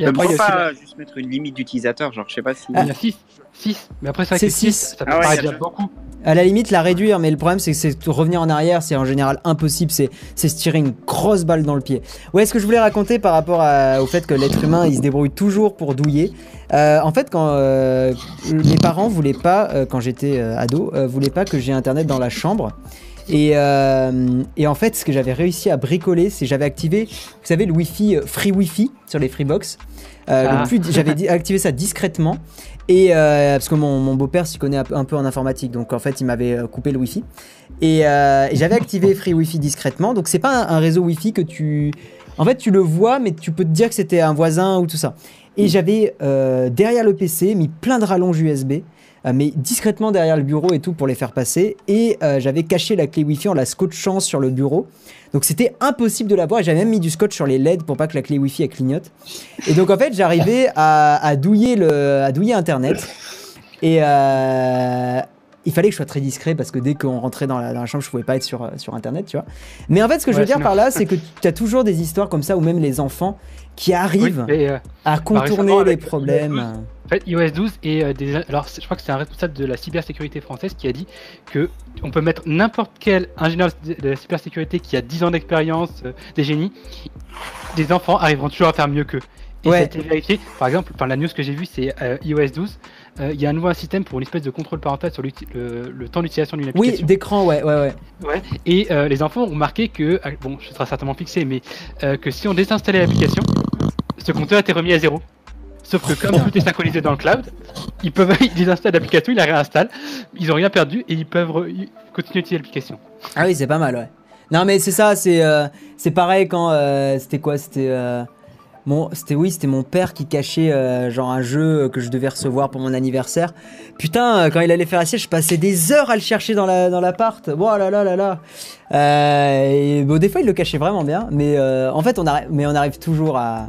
Et Mais après, il y a pas juste mettre une limite d'utilisateur, genre je sais pas si. la- il y a 6, 6, mais après ça C'est c'est 6, six. ça peut Ah ouais, paraître déjà beaucoup. À la limite, la réduire, mais le problème, c'est que c'est revenir en arrière, c'est en général impossible. C'est se tirer une grosse balle dans le pied. Ouais, ce que je voulais raconter par rapport à- au fait que l'être humain, il se débrouille toujours pour douiller. Euh, en fait, quand euh, mes parents voulaient pas, euh, quand j'étais euh, ado, euh, voulaient pas que j'ai internet dans la chambre. Et, euh, et en fait, ce que j'avais réussi à bricoler, c'est j'avais activé, vous savez, le Wi-Fi, euh, Free Wi-Fi sur les Freebox. Euh, Ah. J'avais activé ça discrètement. Et euh, parce que mon, mon beau-père s'y connaît un peu, en informatique, donc en fait il m'avait coupé le Wi-Fi. Et, et j'avais activé Free Wi-Fi discrètement. Donc c'est pas un, un réseau Wi-Fi que tu, en fait tu le vois, mais tu peux te dire que c'était un voisin ou tout ça. Et j'avais derrière le PC mis plein de rallonges USB, mais discrètement derrière le bureau et tout pour les faire passer. Et euh, j'avais caché la clé Wi-Fi en la scotchant sur le bureau. Donc c'était impossible de la voir. Et J'avais même mis du scotch sur les LED pour pas que la clé Wi-Fi elle clignote. Et donc en fait j'arrivais à, à douiller le, à douiller Internet. Et euh, il fallait que je sois très discret parce que dès qu'on rentrait dans la, dans la chambre, je pouvais pas être sur, euh, sur Internet, tu vois. Mais en fait, ce que je veux dire par là, c'est que tu as toujours des histoires comme ça où même les enfants qui Oui, mais, euh, à contourner les avec problèmes. En fait, iOS 12 et euh, des, alors je crois que c'est un responsable de la cybersécurité française qui a dit que on peut mettre n'importe quel ingénieur de la cybersécurité qui a 10 ans d'expérience, euh, des génies, des enfants arriveront toujours à faire mieux qu'eux. Et Ouais. ça a été vérifié. Par exemple, enfin, la news que j'ai vue, c'est euh, iOS 12. euh, Il y a un nouveau système pour une espèce de contrôle parental sur le, le temps d'utilisation d'une Oui, application. d'écran, ouais, ouais, ouais. Ouais. Et euh, les enfants ont remarqué que, ah, bon, je serai certainement fixé, mais que si on désinstallait l'application, ce compteur était remis à zéro. Sauf que comme tout est synchronisé dans le cloud, ils peuvent ils l'application, ils la réinstallent, ils ont rien perdu et ils peuvent continuer d'utiliser l'application. Ah oui, c'est pas mal, ouais. Non, mais c'est ça, c'est euh, c'est pareil quand euh, c'était quoi C'était euh, mon, c'était oui, c'était mon père qui cachait euh, genre un jeu que je devais recevoir pour mon anniversaire. Putain, euh, quand il allait faire la sieste, je passais des heures à le chercher dans la dans l'appart. Oh là là là là. Euh, et bon, des fois il le cachait vraiment bien, mais en fait on arrive, mais on arrive toujours à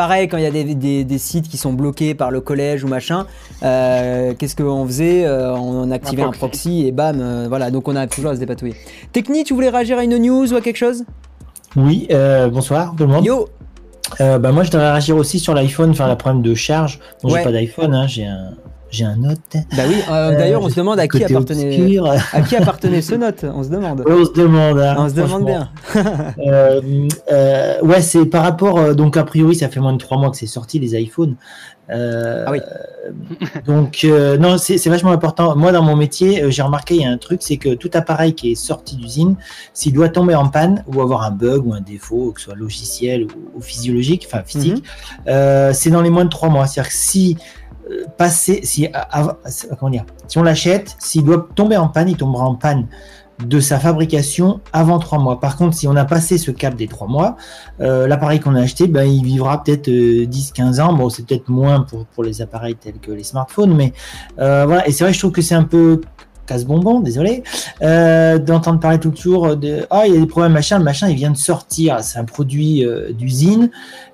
Pareil, quand il y a des, des- des sites qui sont bloqués par le collège ou machin, euh, qu'est-ce qu'on faisait Euh, On activait un proxy. proxy et bam, euh, voilà, donc on arrive toujours à se dépatouiller. Techni, tu voulais réagir à une news ou à quelque chose? Oui, euh, bonsoir tout le monde. Yo Euh, bah, moi, je devrais réagir aussi sur l'iPhone, enfin, le problème de charge. Bon, Ouais. j'ai pas d'iPhone, hein, j'ai un, j'ai un Note. Bah oui, euh, d'ailleurs, on Euh, se demande à qui appartenait, à qui appartenait ce note, on se demande. On se demande. hein, On se demande bien. Euh, euh, ouais, c'est par rapport. euh, donc, a priori, ça fait moins de trois mois que c'est sorti, les iPhones. Euh, Ah oui. Donc, euh, non, c'est vachement important. Moi, dans mon métier, euh, j'ai remarqué, il y a un truc, c'est que tout appareil qui est sorti d'usine, s'il doit tomber en panne ou avoir un bug ou un défaut, que ce soit logiciel ou, ou physiologique, enfin physique, euh, c'est dans les moins de trois mois. C'est-à-dire que si euh, passer, si, comment dire, si on l'achète, s'il doit tomber en panne, il tombera en panne de sa fabrication avant trois mois. Par contre, si on a passé ce cap des trois mois, euh, l'appareil qu'on a acheté, ben, il vivra peut-être euh, 10-15 ans. Bon, c'est peut-être moins pour, pour les appareils tels que les smartphones, mais euh, voilà. Et c'est vrai, je trouve que c'est un peu casse-bonbon, désolé, euh, d'entendre parler tout le tour de ah il y a des problèmes machin, le machin il vient de sortir, c'est un produit euh, d'usine,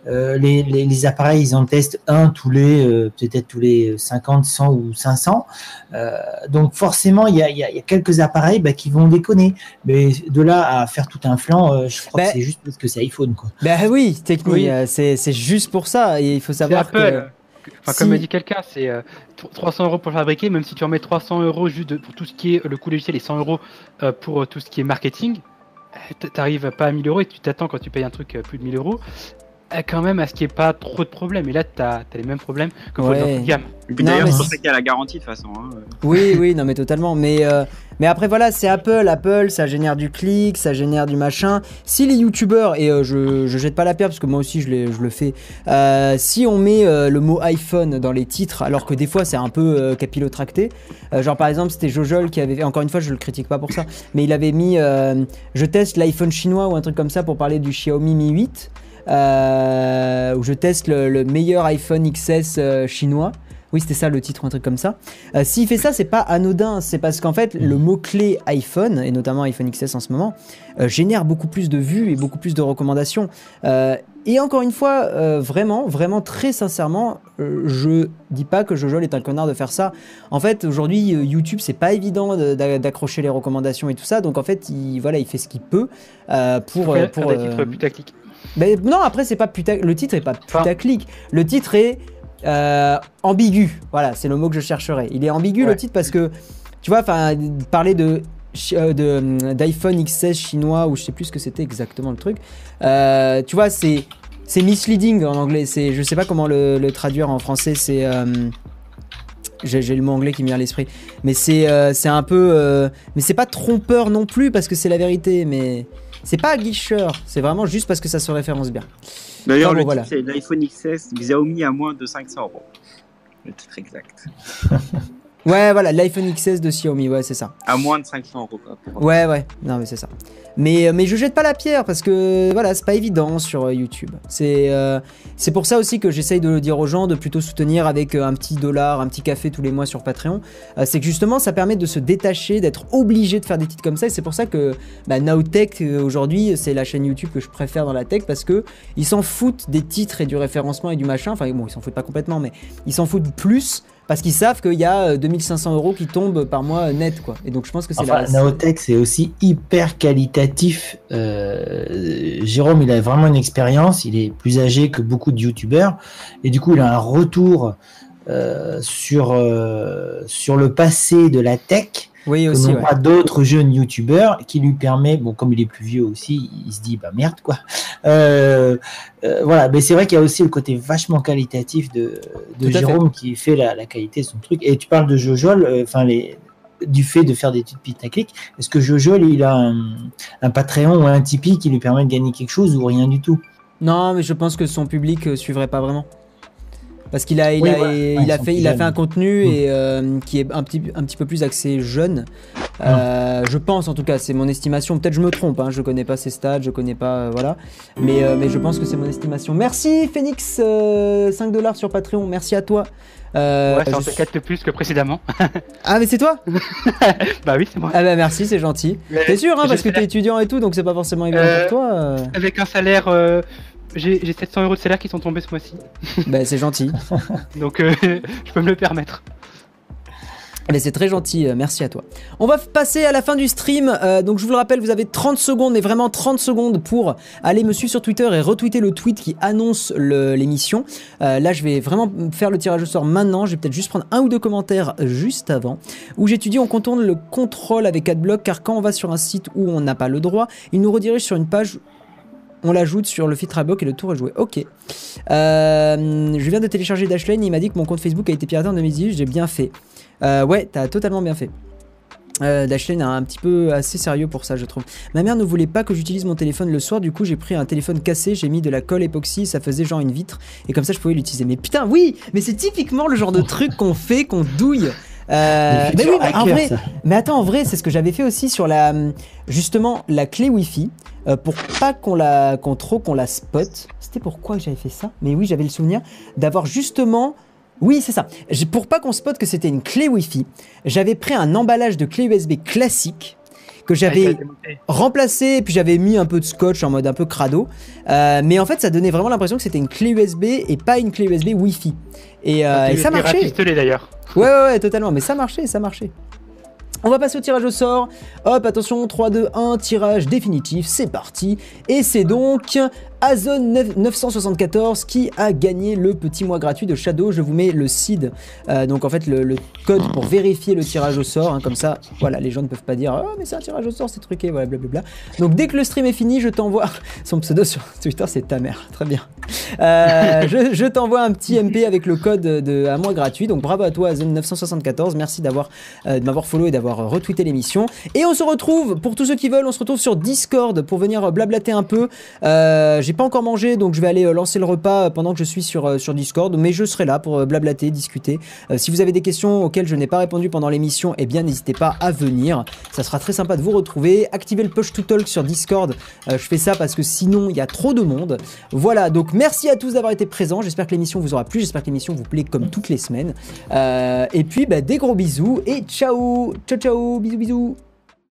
Euh, les, les, les appareils ils en testent un tous les euh, peut-être tous les 50, 100 ou 500, Euh, donc forcément il y a, il y a- y a quelques appareils bah, qui vont déconner, mais de là à faire tout un flanc, euh, je crois Bah, que c'est juste parce que c'est iPhone quoi. Bah oui, technique, Oui. euh, c'est c'est juste pour ça. Et il faut savoir Apple. que. Enfin, si- Comme a dit quelqu'un, c'est euh, tr- 300 euros pour fabriquer, même si tu remets 300 euros juste de- pour tout ce qui est euh, le coût logiciel et 100 euros euh, pour euh, tout ce qui est marketing, euh, t'arrives pas à 1000 euros et tu t'attends quand tu payes un truc euh, plus de 1000 euros, euh, quand même à ce qu'il n'y ait pas trop de problèmes. Et là, t'as as les mêmes problèmes que Ouais. de gamme. Et puis Non, d'ailleurs, mais c'est pour c'est- ça qu'il y a la garantie de toute façon. hein. Oui, oui, non, mais totalement. Mais, euh, mais après, voilà, c'est Apple. Apple, ça génère du clic, ça génère du machin. Si les youtubeurs, et euh, je, je jette pas la pierre parce que moi aussi je, je le fais, euh, si on met euh, le mot iPhone dans les titres, alors que des fois c'est un peu euh, capillotracté, euh, genre par exemple, c'était Jojol qui avait, encore une fois, je le critique pas pour ça, mais il avait mis euh, je teste l'iPhone chinois ou un truc comme ça pour parler du Xiaomi Mi 8. Euh, où je teste le, le meilleur iPhone XS euh, chinois. Oui, c'était ça le titre, un truc comme ça. Euh, S'il fait ça, c'est pas anodin, c'est parce qu'en fait, le mot-clé iPhone, et notamment iPhone XS en ce moment, euh, génère beaucoup plus de vues et beaucoup plus de recommandations. Euh, et encore une fois, vraiment, vraiment très sincèrement, je dis pas que Jojol est un connard de faire ça. En fait, aujourd'hui, YouTube, c'est pas évident de- d'a- d'accrocher les recommandations et tout ça, donc en fait, il, voilà, il fait ce qu'il peut pour, Faire pour des euh, titres putaclic. Mais non, après, c'est pas puta... le titre est pas putaclic. Le titre est euh, ambigu. Voilà, c'est le mot que je chercherais. Il est ambigu le titre parce que, tu vois, enfin, parler de euh, de- d'iPhone XS chinois ou je sais plus ce que c'était exactement le truc. euh, tu vois, c'est c'est misleading en anglais. C'est je sais pas comment le, le traduire en français. C'est euh, j'ai le mot anglais qui me vient à l'esprit. Mais c'est euh, c'est un peu. euh, mais c'est pas trompeur non plus parce que c'est la vérité. Mais c'est pas guicheur. C'est vraiment juste parce que ça se référence bien. D'ailleurs, le bon, voilà. titre, c'est l'iPhone XS Xiaomi à moins de 500 euros. Le titre exact. Ouais, voilà, l'iPhone XS de Xiaomi, ouais, c'est ça. À moins de 500 euros. Ouais, ouais, non, mais c'est ça. Mais, euh, mais je jette pas la pierre parce que voilà, c'est pas évident sur euh, YouTube. C'est euh, c'est pour ça aussi que j'essaye de le dire aux gens de plutôt soutenir avec un petit dollar, un petit café tous les mois sur Patreon. Euh, c'est que justement, ça permet de se détacher, d'être obligé de faire des titres comme ça. Et c'est pour ça que bah, Nowtech aujourd'hui, c'est la chaîne YouTube que je préfère dans la tech parce que ils s'en foutent des titres et du référencement et du machin. Enfin, bon, ils s'en foutent pas complètement, mais ils s'en foutent plus. Parce qu'ils savent qu'il y a euh, 2500 euros qui tombent par mois euh, net, quoi. Et donc je pense que c'est Enfin, la. Naotech, c'est aussi hyper qualitatif. Euh, Jérôme, il a vraiment une expérience. Il est plus âgé que beaucoup de youtubeurs. Et du coup, il a un retour euh, sur, euh, sur le passé de la tech Oui, que aussi, ouais. pas d'autres jeunes youtubeurs qui lui permet, bon, comme il est plus vieux aussi, il se dit, bah merde, quoi. Euh, euh, voilà, mais c'est vrai qu'il y a aussi le côté vachement qualitatif de, Jérôme qui fait la, la qualité de son truc. Et tu parles de Jojol, euh, enfin, les du fait de faire des petites putaclic, est-ce que Jojol il a un, un Patreon ou un Tipeee qui lui permet de gagner quelque chose ou rien du tout? Non, mais je pense que son public suivrait pas vraiment. Parce qu'il a, il Oui, a, voilà. il Ouais, a ils sont fait, il a fait un contenu Mm. et euh, qui est un petit, un petit peu plus axé jeune. Euh, je pense en tout cas, c'est mon estimation. Peut-être je me trompe, hein, je connais pas ses stats, je connais pas, euh, voilà. Mais, euh, mais je pense que c'est mon estimation. Merci Phoenix, euh, 5 dollars sur Patreon. Merci à toi. Euh, ouais, en je fait suis- 4 de plus que précédemment. Ah mais c'est toi bah oui, c'est moi. Ah bah merci, c'est gentil. T'es sûr, hein, parce que t'es étudiant et tout, donc c'est pas forcément évident Euh, pour toi. euh. Avec un salaire, euh, j'ai j'ai 700 euros de salaire qui sont tombés ce mois-ci. bah c'est gentil. Donc euh, je peux me le permettre. Mais c'est très gentil, euh, merci à toi. On va passer à la fin du stream. euh, donc je vous le rappelle, vous avez 30 secondes, mais vraiment 30 secondes pour aller me suivre sur Twitter et retweeter le tweet qui annonce l'émission. Euh, là, je vais vraiment faire le tirage au sort maintenant. Je vais peut-être juste prendre un ou deux commentaires juste avant. Où j'étudie, on contourne le contrôle avec AdBlock, car quand on va sur un site où on n'a pas le droit, il nous redirige sur une page on l'ajoute sur le filtre AdBlock et le tour est joué. Ok. Euh, je viens de télécharger Dashlane il m'a dit que mon compte Facebook a été piraté en 2018. J'ai bien fait. Euh, ouais, t'as totalement bien fait. Euh, Dashlane est un petit peu assez sérieux pour ça, je trouve. Ma mère ne voulait pas que j'utilise mon téléphone le soir, du coup j'ai pris un téléphone cassé, j'ai mis de la colle époxy, ça faisait genre une vitre, et comme ça je pouvais l'utiliser. Mais putain, oui, mais c'est typiquement le genre de truc qu'on fait, qu'on douille. Euh, mais oui, mais en vrai, mais attends, en vrai, c'est ce que j'avais fait aussi sur la, justement, la clé Wi-Fi, euh, pour pas qu'on la, qu'on trop qu'on la spot. C'était pourquoi j'avais fait ça? Mais oui, j'avais le souvenir d'avoir justement, oui, c'est ça. Pour pas qu'on spot que c'était une clé Wi-Fi, j'avais pris un emballage de clé USB classique que j'avais remplacé, puis j'avais mis un peu de scotch en mode un peu crado. Euh, mais en fait, ça donnait vraiment l'impression que c'était une clé USB et pas une clé USB Wi-Fi. Et, euh, et ça marchait. pistolet d'ailleurs. Ouais, ouais, ouais, totalement. Mais ça marchait, ça marchait. On va passer au tirage au sort. Hop, attention, 3, 2, 1, tirage définitif, c'est parti. Et c'est donc Azone 9- 974 qui a gagné le petit mois gratuit de Shadow. Je vous mets le seed, euh, donc en fait le, code pour vérifier le tirage au sort. hein, comme ça, voilà, les gens ne peuvent pas dire Oh, mais c'est un tirage au sort, c'est truqué, voilà, blablabla. Donc dès que le stream est fini, je t'envoie. Son pseudo sur Twitter, c'est ta mère. Très bien. Euh, je t'envoie un petit MP avec le code de un mois gratuit. Donc bravo à toi, Azone 974. Merci d'avoir euh, de m'avoir follow et d'avoir retweeté l'émission. Et on se retrouve, pour tous ceux qui veulent, on se retrouve sur Discord pour venir blablater un peu. J'ai pas encore mangé, donc je vais aller euh, lancer le repas euh, pendant que je suis sur, euh, sur Discord. Mais je serai là pour blablater, discuter. Si vous avez des questions auxquelles je n'ai pas répondu pendant l'émission, eh bien n'hésitez pas à venir. Ça sera très sympa de vous retrouver. Activez le push to talk sur Discord. Je fais ça parce que sinon il y a trop de monde. Voilà, donc merci à tous d'avoir été présents. J'espère que l'émission vous aura plu. J'espère que l'émission vous plaît comme toutes les semaines. Et puis bah, des gros bisous et ciao Ciao ciao Bisous bisous